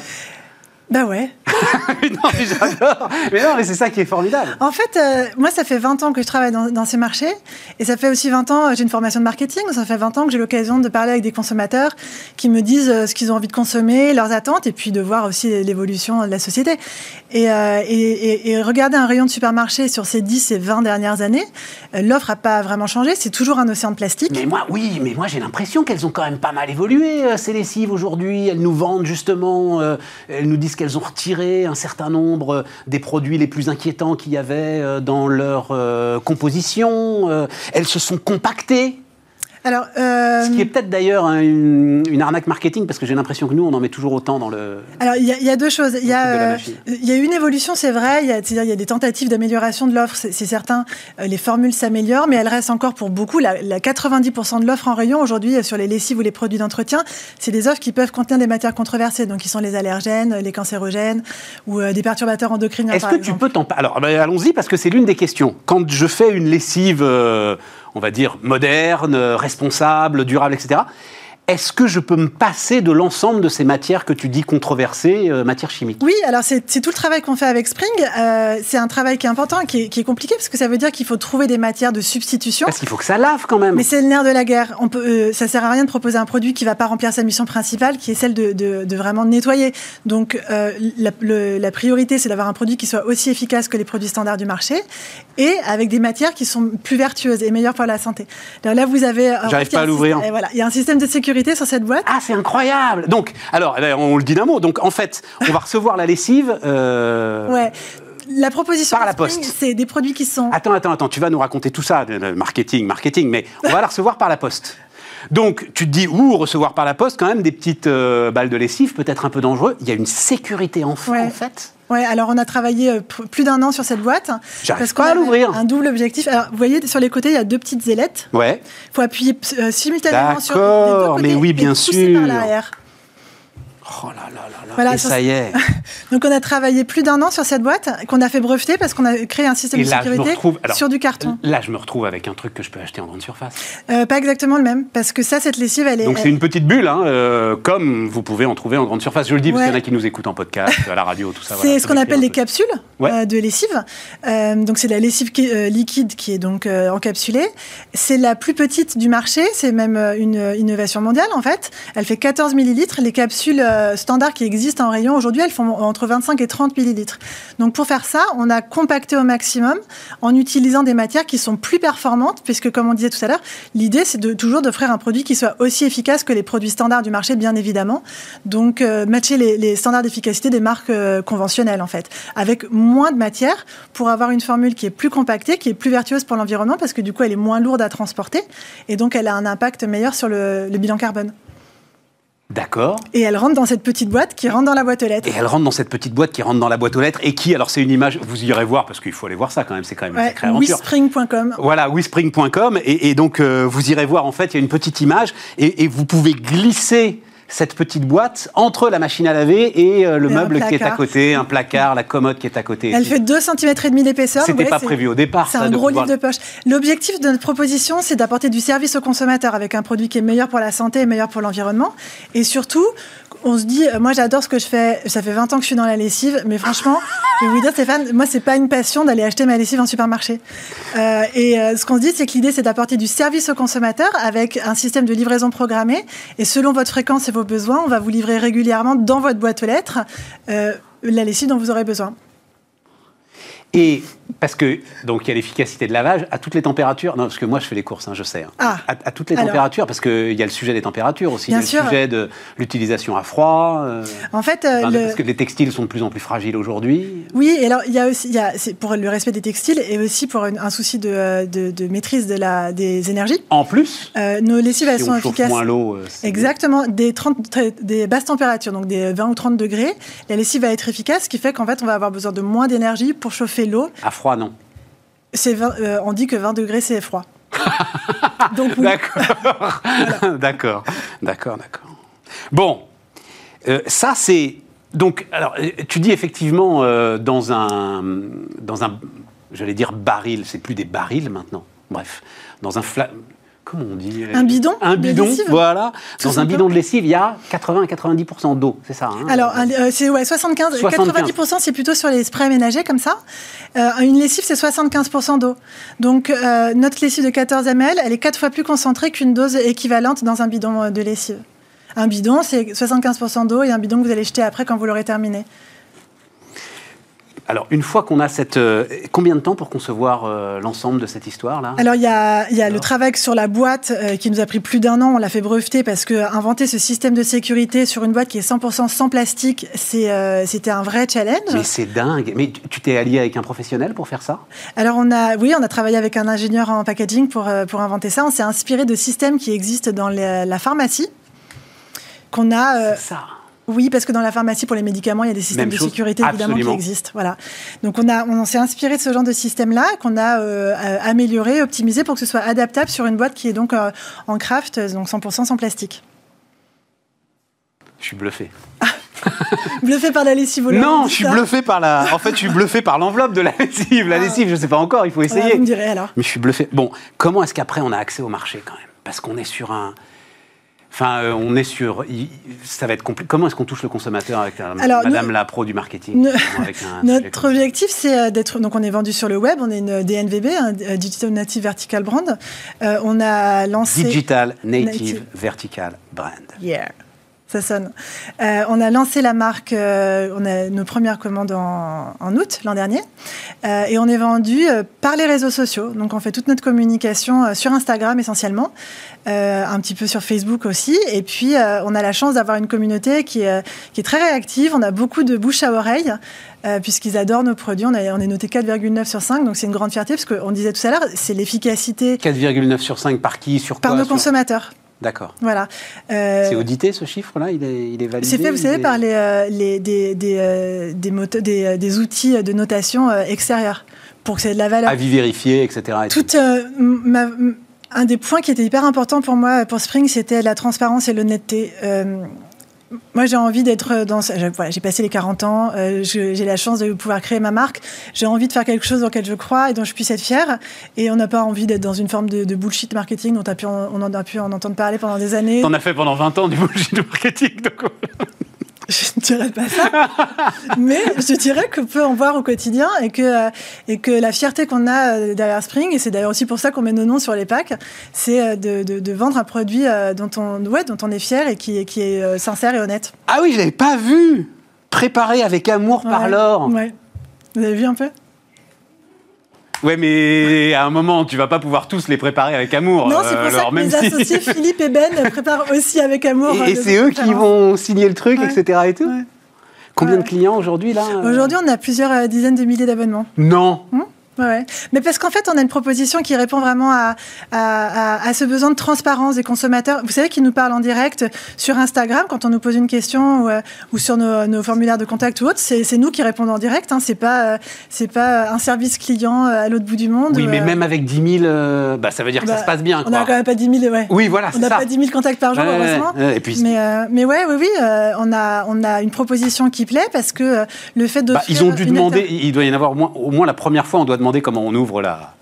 Bah ouais. non, mais j'adore. Mais non, mais c'est ça qui est formidable. En fait, euh, moi, ça fait 20 ans que je travaille dans, ces marchés. Et ça fait aussi 20 ans, euh, j'ai une formation de marketing. Ça fait 20 ans que j'ai l'occasion de parler avec des consommateurs qui me disent euh, ce qu'ils ont envie de consommer, leurs attentes, et puis de voir aussi l'évolution de la société. Et, et, regarder un rayon de supermarché sur ces 10 et 20 dernières années, l'offre n'a pas vraiment changé. C'est toujours un océan de plastique. Mais moi, oui, mais moi, j'ai l'impression qu'elles ont quand même pas mal évolué, ces lessives, aujourd'hui. Elles nous vendent justement, elles nous disent qu'elles ont retiré un certain nombre des produits les plus inquiétants qu'il y avait euh, dans leur euh, composition. Euh, elles se sont compactées. Alors, euh... Ce qui est peut-être d'ailleurs une, arnaque marketing, parce que j'ai l'impression que nous, on en met toujours autant dans le. Alors, il y, a deux choses. Il y, a, il y a une évolution, c'est vrai. Il y a, il y a des tentatives d'amélioration de l'offre, c'est certain. Euh, les formules s'améliorent, mais elles restent encore pour beaucoup. La, 90% de l'offre en rayon aujourd'hui euh, sur les lessives ou les produits d'entretien, c'est des offres qui peuvent contenir des matières controversées, donc qui sont les allergènes, les cancérogènes ou euh, des perturbateurs endocriniens. Est-ce que tu peux t'en Alors, ben, allons-y, parce que c'est l'une des questions. Quand je fais une lessive on va dire, moderne, responsable, durable, etc. est-ce que je peux me passer de l'ensemble de ces matières que tu dis controversées, euh, matières chimiques? Oui, alors c'est tout le travail qu'on fait avec Spring. Euh, c'est un travail qui est important, qui est, compliqué, parce que ça veut dire qu'il faut trouver des matières de substitution. Parce qu'il faut que ça lave quand même. Mais c'est le nerf de la guerre. On peut, euh, ça sert à rien de proposer un produit qui ne va pas remplir sa mission principale, qui est celle de, vraiment nettoyer. Donc la, la priorité, c'est d'avoir un produit qui soit aussi efficace que les produits standards du marché, et avec des matières qui sont plus vertueuses et meilleures pour la santé. Alors là, vous avez... J'arrive pas à l'ouvrir. Voilà, il y a un système de sécurité sur cette boîte? Ah, c'est incroyable Donc, alors, eh ben, on le dit d'un mot. Donc, en fait, on va recevoir la lessive. Euh, ouais. La proposition par la poste. C'est des produits qui sont. Attends, attends, attends. Tu vas nous raconter tout ça, marketing, marketing, mais on va la recevoir par la poste. Donc, tu te dis, ou recevoir par la poste, quand même, des petites euh, balles de lessive, peut-être un peu dangereux. Il y a une sécurité en, en fait. Oui, alors on a travaillé euh, plus d'un an sur cette boîte. J'arrive pas à l'ouvrir. Un double objectif. Alors, vous voyez, sur les côtés, il y a deux petites ailettes. Ouais. Il faut appuyer euh, simultanément sur les deux côtés mais oui, bien et sûr. par l'arrière. Oh là là là là. et ça y est. Donc on a travaillé plus d'un an sur cette boîte qu'on a fait breveter parce qu'on a créé un système de sécurité sur du carton. Là, je me retrouve avec un truc que je peux acheter en grande surface. Euh, pas exactement le même parce que ça, cette lessive, elle est. Donc c'est une petite bulle, hein, euh, comme vous pouvez en trouver en grande surface. Je le dis parce qu'il y en a qui nous écoutent en podcast, à la radio, tout ça. C'est ce qu'on appelle les capsules euh, de lessive. donc c'est la lessive liquide qui est donc encapsulée. C'est la plus petite du marché. C'est même une innovation mondiale en fait. Elle fait 14 millilitres. Les capsules euh, standards qui existent en rayon, aujourd'hui, elles font entre 25 et 30 millilitres. Donc pour faire ça, on a compacté au maximum en utilisant des matières qui sont plus performantes, puisque comme on disait tout à l'heure, l'idée c'est de toujours d'offrir un produit qui soit aussi efficace que les produits standards du marché, bien évidemment. Donc euh, matcher les, standards d'efficacité des marques euh, conventionnelles en fait, avec moins de matière pour avoir une formule qui est plus compactée, qui est plus vertueuse pour l'environnement, parce que du coup elle est moins lourde à transporter et donc elle a un impact meilleur sur le bilan carbone. D'accord. Et elle rentre dans cette petite boîte qui rentre dans la boîte aux lettres. Et elle rentre dans cette petite boîte qui rentre dans la boîte aux lettres et qui, alors c'est une image, vous irez voir parce qu'il faut aller voir ça quand même, c'est quand même une sacrée aventure. Whispring.com. Voilà, whispring.com et, et, donc euh, vous irez voir en fait, il y a une petite image et, et vous pouvez glisser cette petite boîte entre la machine à laver et euh, le meuble qui est à côté, un placard, la commode qui est à côté. Elle fait 2 cm et demi d'épaisseur. C'était pas prévu au départ. C'est un gros livre de poche. L'objectif de notre proposition, c'est d'apporter du service au consommateur avec un produit qui est meilleur pour la santé et meilleur pour l'environnement. Et surtout, on se dit, euh, moi j'adore ce que je fais, ça fait 20 ans que je suis dans la lessive, mais franchement, je vais vous dire Stéphane, moi c'est pas une passion d'aller acheter ma lessive en supermarché. Euh, et ce qu'on se dit, c'est que l'idée c'est d'apporter du service au consommateur avec un système de livraison programmé, et selon votre fréquence et vos besoins, on va vous livrer régulièrement dans votre boîte aux lettres euh, la lessive dont vous aurez besoin. Et parce que, donc, il y a l'efficacité de lavage à toutes les températures. Non, parce que moi, je fais les courses, hein, je sais. Hein. Ah. à, toutes les températures, parce qu'il y a le sujet des températures aussi. Bien il y a le sujet de l'utilisation à froid. Euh, en fait, euh, parce que les textiles sont de plus en plus fragiles aujourd'hui. Oui, et alors, il y a aussi, y a, pour le respect des textiles et aussi pour un souci de, de, maîtrise de la, des énergies. En plus, euh, nos lessives, elles sont efficaces. moins l'eau. Exactement, des, 30, des basses températures, donc des 20 ou 30 degrés. La lessive va être efficace, ce qui fait qu'en fait, on va avoir besoin de moins d'énergie pour chauffer l'eau. À froid, non. Euh, on dit que 20 degrés, c'est froid. D'accord. D'accord. D'accord, d'accord. Bon, euh, ça c'est. Donc, alors, tu dis effectivement euh, dans un. Dans un. J'allais dire baril, c'est plus des barils maintenant. Bref, dans un fla comment on dit Un bidon Un bidon, voilà. Dans un bidon de lessive, il y a 80 à 90% d'eau, c'est ça hein Alors, euh, c'est ouais, 75, 90% c'est plutôt sur les sprays ménagers comme ça. Euh, une lessive, c'est 75% d'eau. Donc, euh, notre lessive de 14 ml, elle est quatre fois plus concentrée qu'une dose équivalente dans un bidon de lessive. Un bidon, c'est 75% d'eau et un bidon que vous allez jeter après quand vous l'aurez terminé. Alors, une fois qu'on a cette... Euh, combien de temps pour concevoir euh, l'ensemble de cette histoire-là? Alors, il y a, le travail sur la boîte euh, qui nous a pris plus d'un an. On l'a fait breveter parce que inventer ce système de sécurité sur une boîte qui est 100% sans plastique, c'était un vrai challenge. Mais c'est dingue. Mais tu t'es allié avec un professionnel pour faire ça? Alors, on a, oui, on a travaillé avec un ingénieur en packaging pour, pour inventer ça. On s'est inspiré de systèmes qui existent dans la pharmacie qu'on a... C'est ça oui, parce que dans la pharmacie, pour les médicaments, il y a des systèmes de sécurité évidemment qui existent. Voilà. Donc on, a, on s'est inspiré de ce genre de système-là, qu'on a euh, amélioré, optimisé pour que ce soit adaptable sur une boîte qui est donc euh, en craft, donc 100% sans plastique. Je suis bluffé. bluffé par la lessive Non, je suis bluffé par la. En fait, je suis bluffé par l'enveloppe de la lessive. La ah. lessive, je ne sais pas encore, il faut essayer. vous me direz alors. Mais je suis bluffé. Bon, comment est-ce qu'après on a accès au marché quand même? Parce qu'on est sur un Enfin, euh, on est sur. Ça va être compliqué. Comment est-ce qu'on touche le consommateur avec euh, Madame la pro du marketing Notre objectif, c'est euh, d'être. Donc, on est vendu sur le web. On est une DNVB, un Digital Native Vertical Brand. on a lancé. Digital Native, Vertical Brand. Yeah ça sonne. Euh, on a lancé la marque, euh, on a nos premières commandes en, août l'an dernier, euh, et on est vendu par les réseaux sociaux. Donc on fait toute notre communication sur Instagram essentiellement, un petit peu sur Facebook aussi, et puis on a la chance d'avoir une communauté qui est, qui est, très réactive. On a beaucoup de bouche à oreille. puisqu'ils adorent nos produits. On, on est noté 4,9 sur 5, donc c'est une grande fierté, parce qu'on disait tout à l'heure, c'est l'efficacité. 4,9 sur 5 par qui Sur quoi Par nos consommateurs. D'accord. Voilà. Euh, c'est audité ce chiffre-là? Il est, il est validé C'est fait, vous savez, par les, euh, les, des, des, euh, des, des, outils de notation extérieurs pour que c'est de la valeur. Avis vérifié, etc. Tout, un des points qui était hyper important pour moi, pour Spring, c'était la transparence et l'honnêteté. Moi, j'ai envie d'être dans. Voilà, j'ai passé les 40 ans, euh, j'ai la chance de pouvoir créer ma marque. J'ai envie de faire quelque chose dans lequel je crois et dont je puisse être fière. Et on n'a pas envie d'être dans une forme de, bullshit marketing dont on en a pu en entendre parler pendant des années. T'en as fait pendant 20 ans du bullshit marketing. je ne dirais pas ça, mais je dirais qu'on peut en voir au quotidien et que, euh, et que la fierté qu'on a euh, derrière Spring, et c'est d'ailleurs aussi pour ça qu'on met nos noms sur les packs, c'est euh, de, de, vendre un produit dont on, ouais, dont on est fier et qui, qui est sincère et honnête. Ah oui, je l'avais pas vu Préparé avec amour par l'or. Ouais. Vous avez vu un peu? Ouais, mais à un moment, tu vas pas pouvoir tous les préparer avec amour. Non, c'est pour euh, ça que mes associés Philippe et Ben préparent aussi avec amour. Et, euh, c'est eux qui vont signer le truc, etc. Et tout. Combien de clients aujourd'hui là Aujourd'hui, on a plusieurs euh, dizaines de milliers d'abonnements. Non. Hum Ouais. Mais parce qu'en fait, on a une proposition qui répond vraiment à, à, à, ce besoin de transparence des consommateurs. Vous savez qu'ils nous parlent en direct sur Instagram quand on nous pose une question ou, euh, ou sur nos, nos, formulaires de contact ou autre. C'est nous qui répondons en direct. Hein. C'est pas, euh, c'est pas un service client euh, à l'autre bout du monde. Oui, mais même avec 10 000, bah, ça veut dire que ça bah, se passe bien. On n'a quand même pas 10 000, ouais. Oui, voilà, On n'a pas 10 000 contacts par jour, heureusement. et puis... mais, mais ouais, oui, oui, on, a, on a une proposition qui plaît parce que le fait de. Bah, ils ont dû demander, il doit y en avoir au moins, au moins la première fois, on doit demander comment on ouvre la,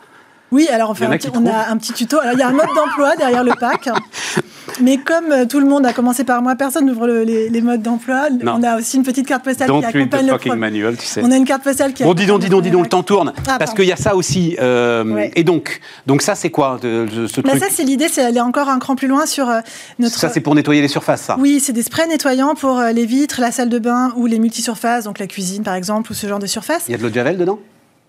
oui, alors on, on a un petit tuto. Alors il y a un mode d'emploi derrière le pack. Mais comme euh, tout le monde a commencé par moi, personne n'ouvre les, modes d'emploi. On a aussi une petite carte postale qui accompagne le manual, tu sais. On a une carte postale qui. Bon, dis donc, dis donc, dis donc, le temps tourne. Ah, parce qu'il y a ça aussi. Euh, et donc, donc ça, c'est quoi ce bah, Ça, c'est l'idée, c'est aller encore un cran plus loin sur euh, notre. Ça, c'est pour nettoyer les surfaces, ça. Oui, c'est des sprays nettoyants pour les vitres, la salle de bain ou les multisurfaces, donc la cuisine par exemple, ou ce genre de surface. Il y a de l'eau de javel dedans?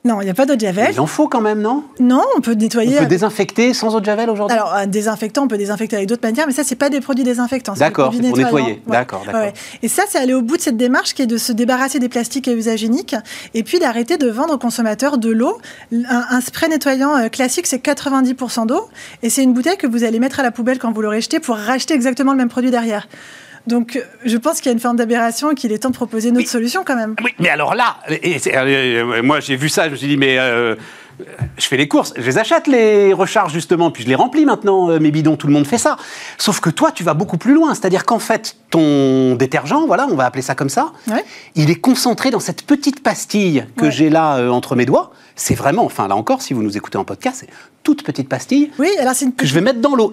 Non, il n'y a pas d'eau de javel. Il en faut quand même, non? Non, on peut nettoyer. On peut désinfecter sans eau de javel aujourd'hui? Alors, un désinfectant, on peut désinfecter avec d'autres manières, mais ça, c'est pas des produits désinfectants. D'accord, c'est pour nettoyer. D'accord, d'accord. Et ça, c'est aller au bout de cette démarche qui est de se débarrasser des plastiques à usage unique et puis d'arrêter de vendre aux consommateurs de l'eau. Un, spray nettoyant euh, classique, c'est 90% d'eau et c'est une bouteille que vous allez mettre à la poubelle quand vous l'aurez jeté pour racheter exactement le même produit derrière. Donc, je pense qu'il y a une forme d'aberration et qu'il est temps de proposer une autre solution quand même. Oui, mais alors là, et euh, moi j'ai vu ça, je me suis dit, mais euh, je fais les courses, je les achète les recharges justement, puis je les remplis maintenant, euh, mes bidons, tout le monde fait ça. Sauf que toi, tu vas beaucoup plus loin, c'est-à-dire qu'en fait, ton détergent, voilà, on va appeler ça comme ça, il est concentré dans cette petite pastille que j'ai là entre mes doigts. C'est vraiment, enfin là encore, si vous nous écoutez en podcast, c'est toute petite pastille oui, alors une... que je vais mettre dans l'eau.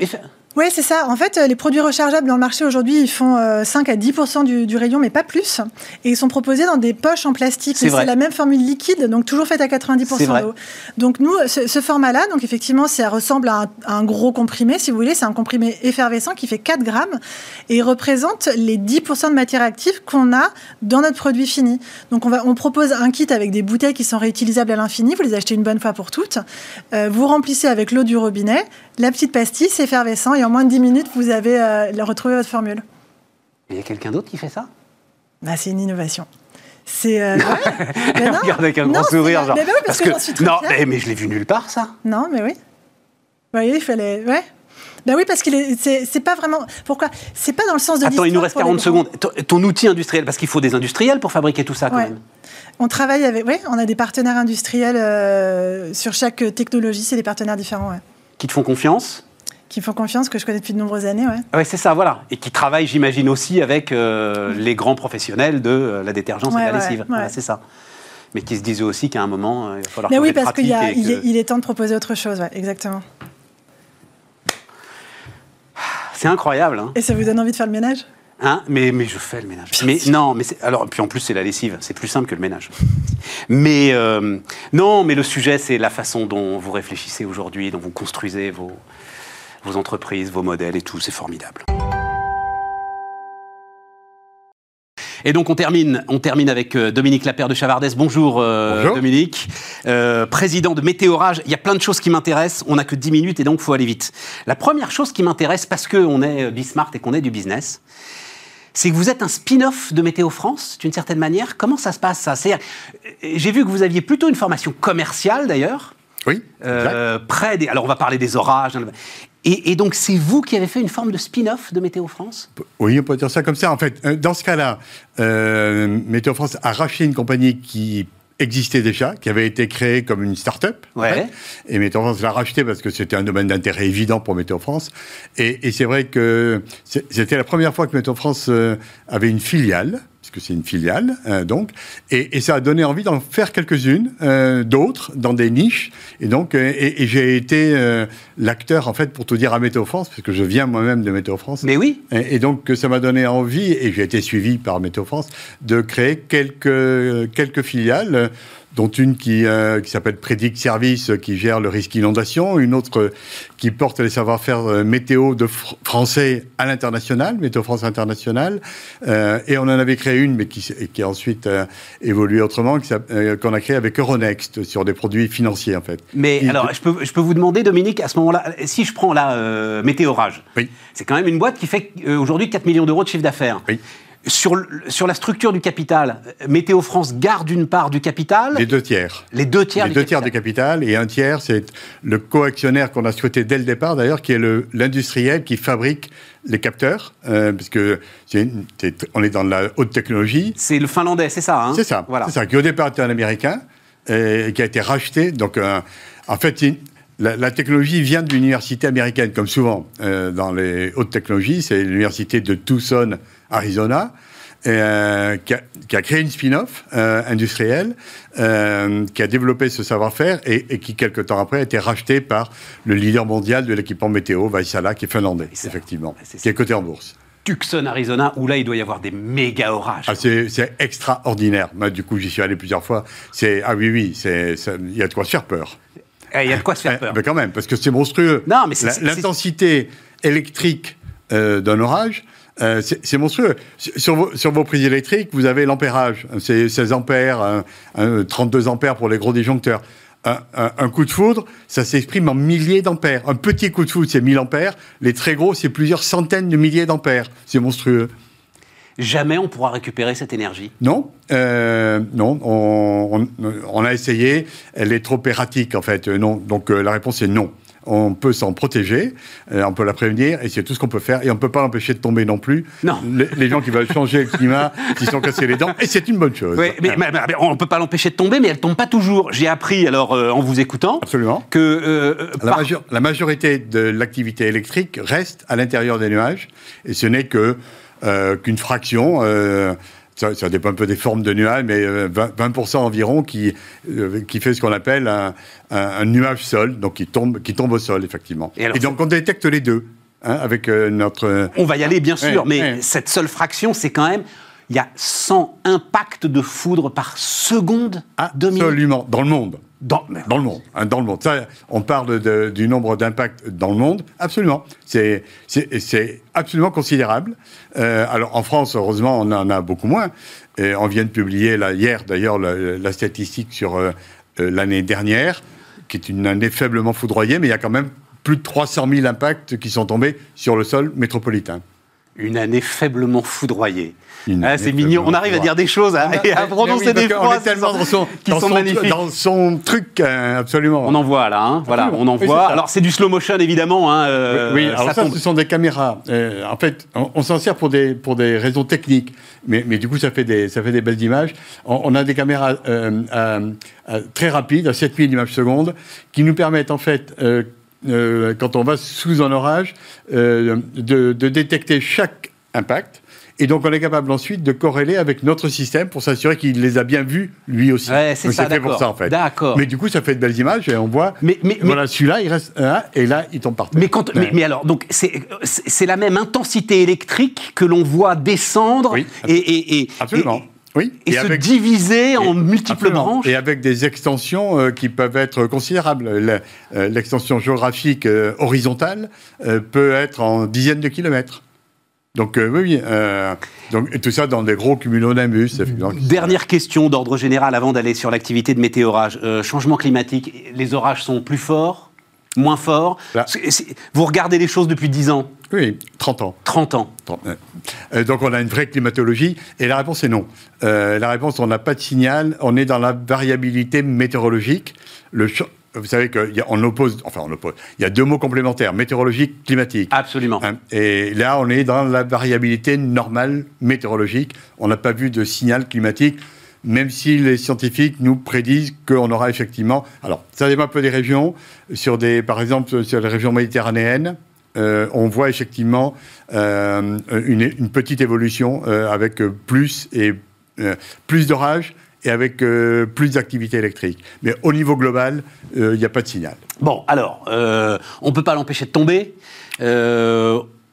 Oui, c'est ça. En fait, euh, les produits rechargeables dans le marché aujourd'hui, ils font 5 euh, à 10% du, rayon, mais pas plus. Et ils sont proposés dans des poches en plastique. C'est la même formule liquide, donc toujours faite à 90% d'eau. Donc nous, ce, format-là, donc effectivement, ça ressemble à un, gros comprimé, si vous voulez. C'est un comprimé effervescent qui fait 4 grammes et représente les 10% de matière active qu'on a dans notre produit fini. Donc on, va, on propose un kit avec des bouteilles qui sont réutilisables à l'infini. Vous les achetez une bonne fois pour toutes. Euh, vous remplissez avec l'eau du robinet, la petite pastille, c'est effervescent en moins de 10 minutes, vous avez euh, retrouvé votre formule. Il y a quelqu'un d'autre qui fait ça? Bah, C'est une innovation. C'est. Euh, Regarde avec un grand sourire, genre. Mais parce, que, non, mais, je l'ai vu nulle part, ça. Non, mais oui. Vous voyez, il fallait. Ouais. Ben oui, parce qu'il est, c'est, pas vraiment. Pourquoi C'est pas dans le sens de. Attends, il nous reste 40 secondes. Ton, outil industriel, parce qu'il faut des industriels pour fabriquer tout ça, quand même. On travaille avec. Oui, on a des partenaires industriels euh, sur chaque technologie, c'est des partenaires différents. Ouais. Qui te font confiance? Qui font confiance, que je connais depuis de nombreuses années. Ouais, ouais c'est ça, voilà. Et qui travaillent, j'imagine, aussi avec euh, les grands professionnels de euh, la détergence et de la lessive. c'est ça. Mais qui se disent aussi qu'à un moment, euh, il va falloir Mais oui, parce qu'il il, est, temps de proposer autre chose, exactement. C'est incroyable. Hein. Et ça vous donne envie de faire le ménage? Hein? Mais, mais je fais le ménage. Mais non, mais alors puis en plus c'est la lessive, c'est plus simple que le ménage. Mais non, mais le sujet c'est la façon dont vous réfléchissez aujourd'hui, dont vous construisez vos, vos entreprises, vos modèles et tout, c'est formidable. Et donc on termine, on termine avec euh, Dominique Lapère de Chavardès. Bonjour, euh, Dominique, euh, président de Météorage. Il y a plein de choses qui m'intéressent. On n'a que 10 minutes et donc faut aller vite. La première chose qui m'intéresse parce qu'on est Bismart et qu'on est du business, c'est que vous êtes un spin-off de Météo France, d'une certaine manière. Comment ça se passe ça? J'ai vu que vous aviez plutôt une formation commerciale d'ailleurs. Oui. près des. Alors on va parler des orages. Et, donc, c'est vous qui avez fait une forme de spin-off de Météo France? Oui, on peut dire ça comme ça. En fait, euh, dans ce cas-là, euh, Météo France a racheté une compagnie qui existait déjà, qui avait été créée comme une start-up. Ouais. Et Météo France l'a racheté parce que c'était un domaine d'intérêt évident pour Météo France. Et, c'est vrai que c'était la première fois que Météo France euh, avait une filiale que c'est une filiale, euh, donc, et, ça a donné envie d'en faire quelques-unes, euh, d'autres, dans des niches, et donc, euh, et, j'ai été l'acteur, en fait, pour tout dire, à Météo France, parce que je viens moi-même de Météo France. Mais oui. Et, donc, ça m'a donné envie, et j'ai été suivi par Météo France, de créer quelques, quelques filiales dont une qui, euh, qui s'appelle Predict Service, qui gère le risque inondation, une autre qui porte les savoir-faire euh, météo de français à l'international, Météo France International, euh, et on en avait créé une, mais qui, qui a ensuite évolué autrement, qu'on a créé avec Euronext, sur des produits financiers, en fait. Mais alors, je peux, je peux vous demander, Dominique, à ce moment-là, si je prends là Météorage, oui. c'est quand même une boîte qui fait aujourd'hui 4 millions d'euros de chiffre d'affaires. Oui. Sur, sur la structure du capital, Météo France garde une part du capital? Les deux tiers. Les deux tiers Les deux tiers du capital. Et un tiers, c'est le co-actionnaire qu'on a souhaité dès le départ, d'ailleurs, qui est l'industriel qui fabrique les capteurs, euh, puisque on est dans la haute technologie. C'est le finlandais, c'est ça hein? C'est ça. Voilà. C'est ça, qui au départ était un américain, et qui a été racheté. Donc, euh, en fait, la, technologie vient de l'université américaine, comme souvent euh, dans les hautes technologies. C'est l'université de Tucson, Arizona, euh, qui, a, créé une spin-off euh, industrielle, qui a développé ce savoir-faire et, qui, quelques temps après, a été racheté par le leader mondial de l'équipement météo, Vaisala, qui est finlandais, effectivement, qui est coté en bourse. Tucson, Arizona, où là, il doit y avoir des méga orages. Ah, c'est extraordinaire. Moi, du coup, j'y suis allé plusieurs fois. Ah oui, oui, il y a de quoi se faire peur. Eh, il y a de quoi se faire peur. Mais quand même, parce que c'est monstrueux. Non, mais L'intensité électrique d'un orage, euh, c'est monstrueux. Sur vos, sur vos, prises électriques, vous avez l'ampérage. C'est 16 ampères, 32 ampères pour les gros disjoncteurs. Un, coup de foudre, ça s'exprime en milliers d'ampères. Un petit coup de foudre, c'est 1000 ampères. Les très gros, c'est plusieurs centaines de milliers d'ampères. C'est monstrueux. Jamais on pourra récupérer cette énergie Non, euh, non. On, on, a essayé. Elle est trop erratique, en fait. Non. Donc euh, la réponse est non on peut s'en protéger, euh, on peut la prévenir, et c'est tout ce qu'on peut faire. Et on ne peut pas l'empêcher de tomber non plus. Non. Les, gens qui veulent changer le climat, qui sont cassés les dents, et c'est une bonne chose. Oui, mais, on ne peut pas l'empêcher de tomber, mais elle ne tombe pas toujours. J'ai appris, alors, en vous écoutant, Absolument. que... La, majorité de l'activité électrique reste à l'intérieur des nuages, et ce n'est que qu'une fraction ça, dépend un peu des formes de nuages, mais 20%, euh, environ qui, euh, qui fait ce qu'on appelle un, nuage sol, donc qui tombe, qui tombe au sol, effectivement. Et, donc on détecte les deux. Hein, avec euh, notre... On va y aller, bien sûr, mais cette seule fraction, c'est quand même il y a 100 impacts de foudre par seconde Absolument, dans le monde. Dans, le monde, hein, dans le monde. Ça, on parle du nombre d'impacts dans le monde, absolument. C'est absolument considérable. Euh, alors en France, heureusement, on en a beaucoup moins. On vient de publier là, hier, d'ailleurs, la, statistique sur euh, euh, l'année dernière, qui est une année faiblement foudroyée, mais il y a quand même plus de 300 000 impacts qui sont tombés sur le sol métropolitain. Une année faiblement foudroyée. Ah, c'est mignon. On arrive à dire des choses hein, et à prononcer des phrases dans son, qui sont magnifiques. Dans son truc, euh, absolument. On en voit là. Hein, voilà, on en voit. Alors c'est du slow motion évidemment. Hein, euh, oui, alors ça, ce sont des caméras. Euh, en fait, on, s'en sert pour des pour des raisons techniques, mais, mais du coup ça fait des ça fait des belles images. On, a des caméras très rapides, à 7000 images secondes, qui nous permettent en fait quand on va sous un orage, de, de, détecter chaque impact Et donc, on est capable ensuite de corréler avec notre système pour s'assurer qu'il les a bien vus, lui aussi. Ouais, c'est ça, fait pour ça, en fait. D'accord. Mais du coup, ça fait de belles images et on voit. Mais, mais, voilà, celui-là, il reste un, et là, il tombe par terre. Mais, quand, mais, alors, donc, c'est la même intensité électrique que l'on voit descendre oui, et, et, et, absolument. Oui, et, se diviser en multiples branches. Et avec des extensions euh, qui peuvent être considérables. Euh, l'extension géographique euh, horizontale peut être en dizaines de kilomètres. Donc oui, donc, et tout ça dans des gros cumulonimbus. Dernière question d'ordre général avant d'aller sur l'activité de météorage. changement climatique, les orages sont plus forts moins forts Vous regardez les choses depuis 10 ans oui, 30 ans. 30 ans. Euh, donc on a une vraie climatologie et la réponse est non. Euh, la réponse, on n'a pas de signal, on est dans la variabilité météorologique. Le vous savez qu'on oppose, enfin on oppose, il y a deux mots complémentaires, météorologique, climatique. Absolument. Hein, et là, on est dans la variabilité normale météorologique. On n'a pas vu de signal climatique, même si les scientifiques nous prédisent qu'on aura effectivement. Alors, ça dépend un peu des régions. Sur des, par exemple, sur les régions méditerranéennes, euh, on voit effectivement euh, une, petite évolution euh, avec plus et plus d'orages et avec plus d'activité électrique. Mais au niveau global, il n'y a pas de signal. Bon, alors, on ne peut pas l'empêcher de tomber. on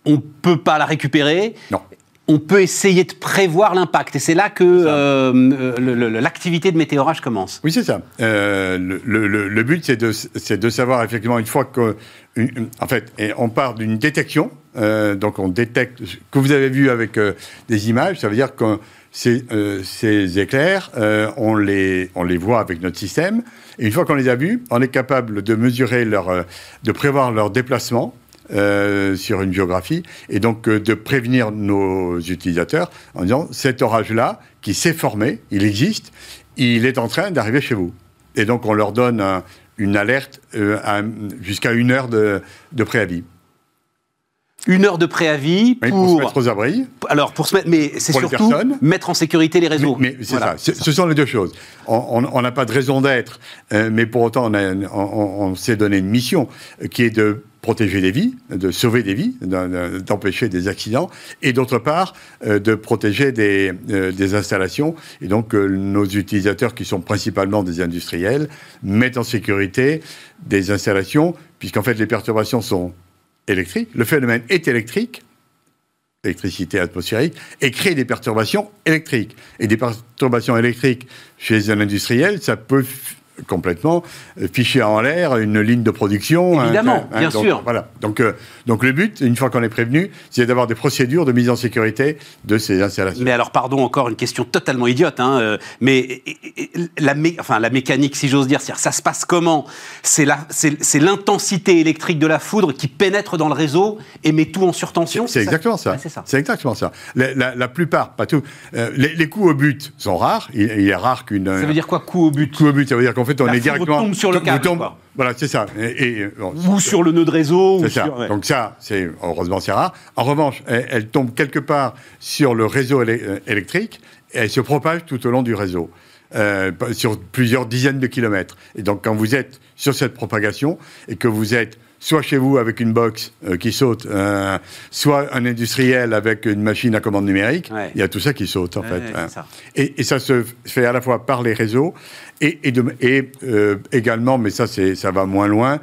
ne peut pas la récupérer. Non on peut essayer de prévoir l'impact. Et c'est là que euh, l'activité de météorage commence. Oui, c'est ça. Euh, le, but, c'est de, de, savoir effectivement, une fois que. en fait, on part d'une détection. Euh, donc, on détecte. que vous avez vu avec des images, ça veut dire que ces, ces éclairs, on, les, on les voit avec notre système. Et une fois qu'on les a vus, on est capable de mesurer leur. de prévoir leur déplacement euh, sur une géographie, et donc euh, de prévenir nos utilisateurs en disant cet orage-là, qui s'est formé, il existe, il est en train d'arriver chez vous. Et donc on leur donne une alerte euh, jusqu'à une heure de, préavis. Une heure de préavis pour... pour, se mettre aux abris. Alors, pour se mettre, mais c'est surtout mettre en sécurité les réseaux. Mais, c'est ça, ce sont les deux choses. On n'a pas de raison d'être, mais pour autant, on, on s'est donné une mission qui est de protéger des vies, de sauver des vies, d'empêcher des accidents, et d'autre part, euh, de protéger des, euh, des, installations. Et donc, euh, nos utilisateurs, qui sont principalement des industriels, mettent en sécurité des installations, puisqu'en fait, les perturbations sont électriques. Le phénomène est électrique, électricité atmosphérique, et crée des perturbations électriques. Et des perturbations électriques chez un industriel, ça peut complètement euh, fiché en l'air une ligne de production. Hein, Évidemment, hein, bien sûr. Voilà. Donc, euh, donc le but, une fois qu'on est prévenu, c'est d'avoir des procédures de mise en sécurité de ces installations. Mais alors, pardon, encore une question totalement idiote, hein, euh, mais la, enfin, la mécanique, si j'ose dire, ça se passe comment? C'est l'intensité électrique de la foudre qui pénètre dans le réseau et met tout en surtension C'est exactement ça. c'est exactement ça. La, plupart, pas tout. les, coups au but sont rares. Il, est rare qu'une. Ça veut dire quoi, coup au but? Coup au but, ça veut dire en fait, on est directement. tombe sur le câble. Voilà, c'est ça. Et, ou sur le nœud de réseau. C'est ça. Donc ça, c'est heureusement c'est rare. En revanche, elle, tombe quelque part sur le réseau euh, électrique et elle se propage tout au long du réseau. Euh, sur plusieurs dizaines de kilomètres. Et donc, quand vous êtes sur cette propagation et que vous êtes soit chez vous avec une box euh, qui saute, euh, soit un industriel avec une machine à commande numérique, il y a tout ça qui saute en fait. Hein. Et, ça se fait à la fois par les réseaux et, et, euh, également, mais ça, ça va moins loin,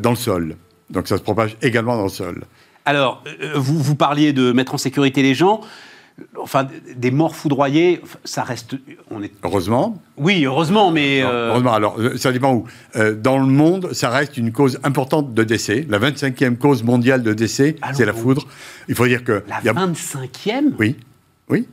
dans le sol. Donc ça se propage également dans le sol. Alors, vous, vous parliez de mettre en sécurité les gens enfin, des morts foudroyés, ça reste. On est... Heureusement. Oui, heureusement, mais. Euh, heureusement, alors, euh, ça dépend où. Euh, dans le monde, ça reste une cause importante de décès. La 25e cause mondiale de décès, c'est la foudre. Il faut dire que. La 25e Oui, oui.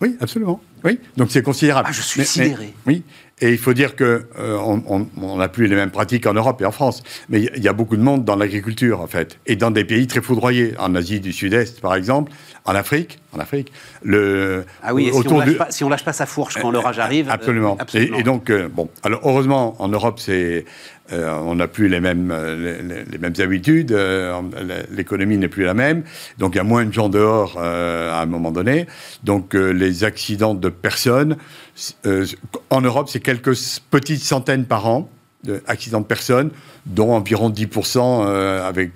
Oui, absolument. Oui, donc c'est considérable. Ah, je suis sidéré. oui, et il faut dire que euh, on n'a plus les mêmes pratiques en Europe et en France, mais il y, a beaucoup de monde dans l'agriculture en fait, et dans des pays très foudroyés, en Asie du Sud-Est par exemple, en Afrique, en Afrique. Le, ah oui, si, on lâche pas, si on lâche pas sa fourche quand l'orage arrive. Absolument. Et, donc euh, bon, alors heureusement en Europe c'est euh, on n'a plus les mêmes, euh, les, mêmes habitudes, euh, l'économie n'est plus la même, donc il y a moins de gens dehors à un moment donné. Donc les accidents de personnes, en Europe, c'est quelques petites centaines par an d'accidents de personnes, dont environ 10% avec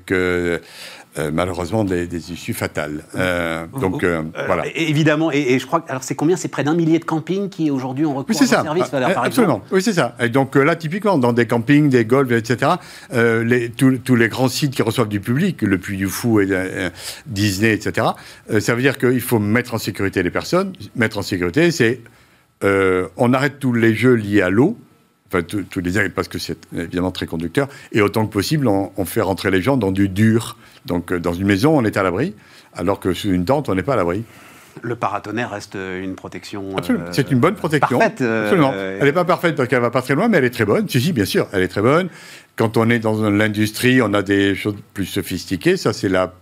euh, malheureusement des, issues fatales. Euh, donc euh, voilà. Évidemment, et, je crois que alors c'est combien? C'est près d'un millier de campings qui aujourd'hui ont recours oui, à service. Ah, absolument. Oui, c'est ça. Et donc là, typiquement, dans des campings, des golfs, etc. Les, tous, les grands sites qui reçoivent du public, le Puy du Fou et Disney, etc. ça veut dire qu'il faut mettre en sécurité les personnes. Mettre en sécurité, c'est on arrête tous les jeux liés à l'eau enfin tous les parce que c'est évidemment très conducteur, et autant que possible, on, fait rentrer les gens dans du dur. Donc euh, dans une maison, on est à l'abri, alors que sous une tente, on n'est pas à l'abri. Le paratonnerre reste une protection. Absolument. Euh, c'est une bonne protection. Parfaite. Euh, Absolument. Elle n'est pas parfaite parce qu'elle va pas très loin, mais elle est très bonne. Si, si, bien sûr, elle est très bonne. Quand on est dans l'industrie, on a des choses plus sophistiquées. Ça, c'est la,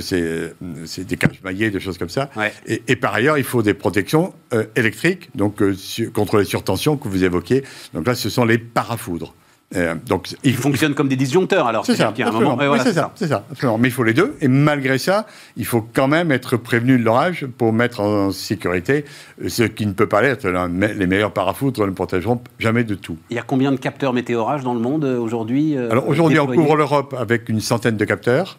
c'est des caches maillées, des choses comme ça. Et, par ailleurs, il faut des protections électriques, donc contre les surtensions que vous évoquez. Donc là, ce sont les parafoudres. Euh, donc, ils fonctionnent comme des disjoncteurs, alors. C'est ça, c'est ça, c'est ça, Mais il faut les deux, et malgré ça, il faut quand même être prévenu de l'orage pour mettre en sécurité ce qui ne peut pas l'être. Les meilleurs parafoudres ne protégeront jamais de tout. Il y a combien de capteurs météorage dans le monde euh, aujourd'hui euh, Alors aujourd'hui, on couvre l'Europe avec une centaine de capteurs.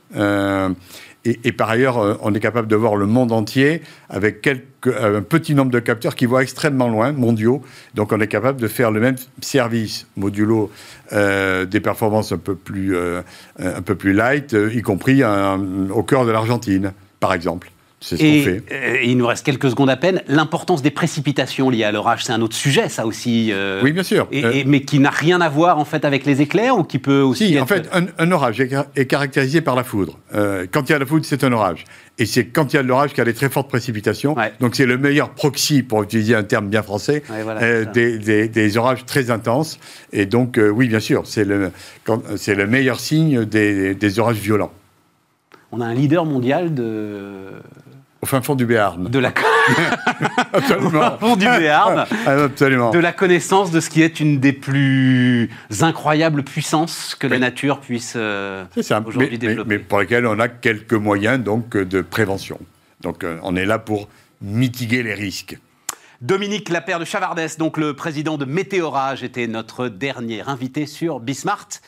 Et, par ailleurs, euh, on est capable de voir le monde entier avec quelques, un petit nombre de capteurs qui voient extrêmement loin, mondiaux. Donc on est capable de faire le même service modulo euh, des performances euh, un peu plus light, y compris au cœur de l'Argentine, par exemple. C'est ce qu'on fait. Euh, il nous reste quelques secondes à peine. L'importance des précipitations liées à l'orage, c'est un autre sujet, ça aussi. Euh, oui, bien sûr. Et, mais qui n'a rien à voir en fait avec les éclairs ou qui peut aussi. Si, en fait, un, orage est, caractérisé par la foudre. Euh, quand il y a la foudre, c'est un orage. Et c'est quand il y a de l'orage qu'il y a des très fortes précipitations. Donc c'est le meilleur proxy, pour utiliser un terme bien français, des, orages très intenses. Et donc, oui, bien sûr, c'est le, le meilleur signe des orages violents. On a un leader mondial de au fin fond du Béarn. De la... Absolument. Au fin fond du Béarn. Absolument. De la connaissance de ce qui est une des plus incroyables puissances que la nature puisse euh, aujourd'hui développer. Mais, pour lesquelles on a quelques moyens donc, de prévention. Donc euh, on est là pour mitiguer les risques. Dominique Lapère de Chavardès, donc le président de Météorage, était notre dernier invité sur Bismart.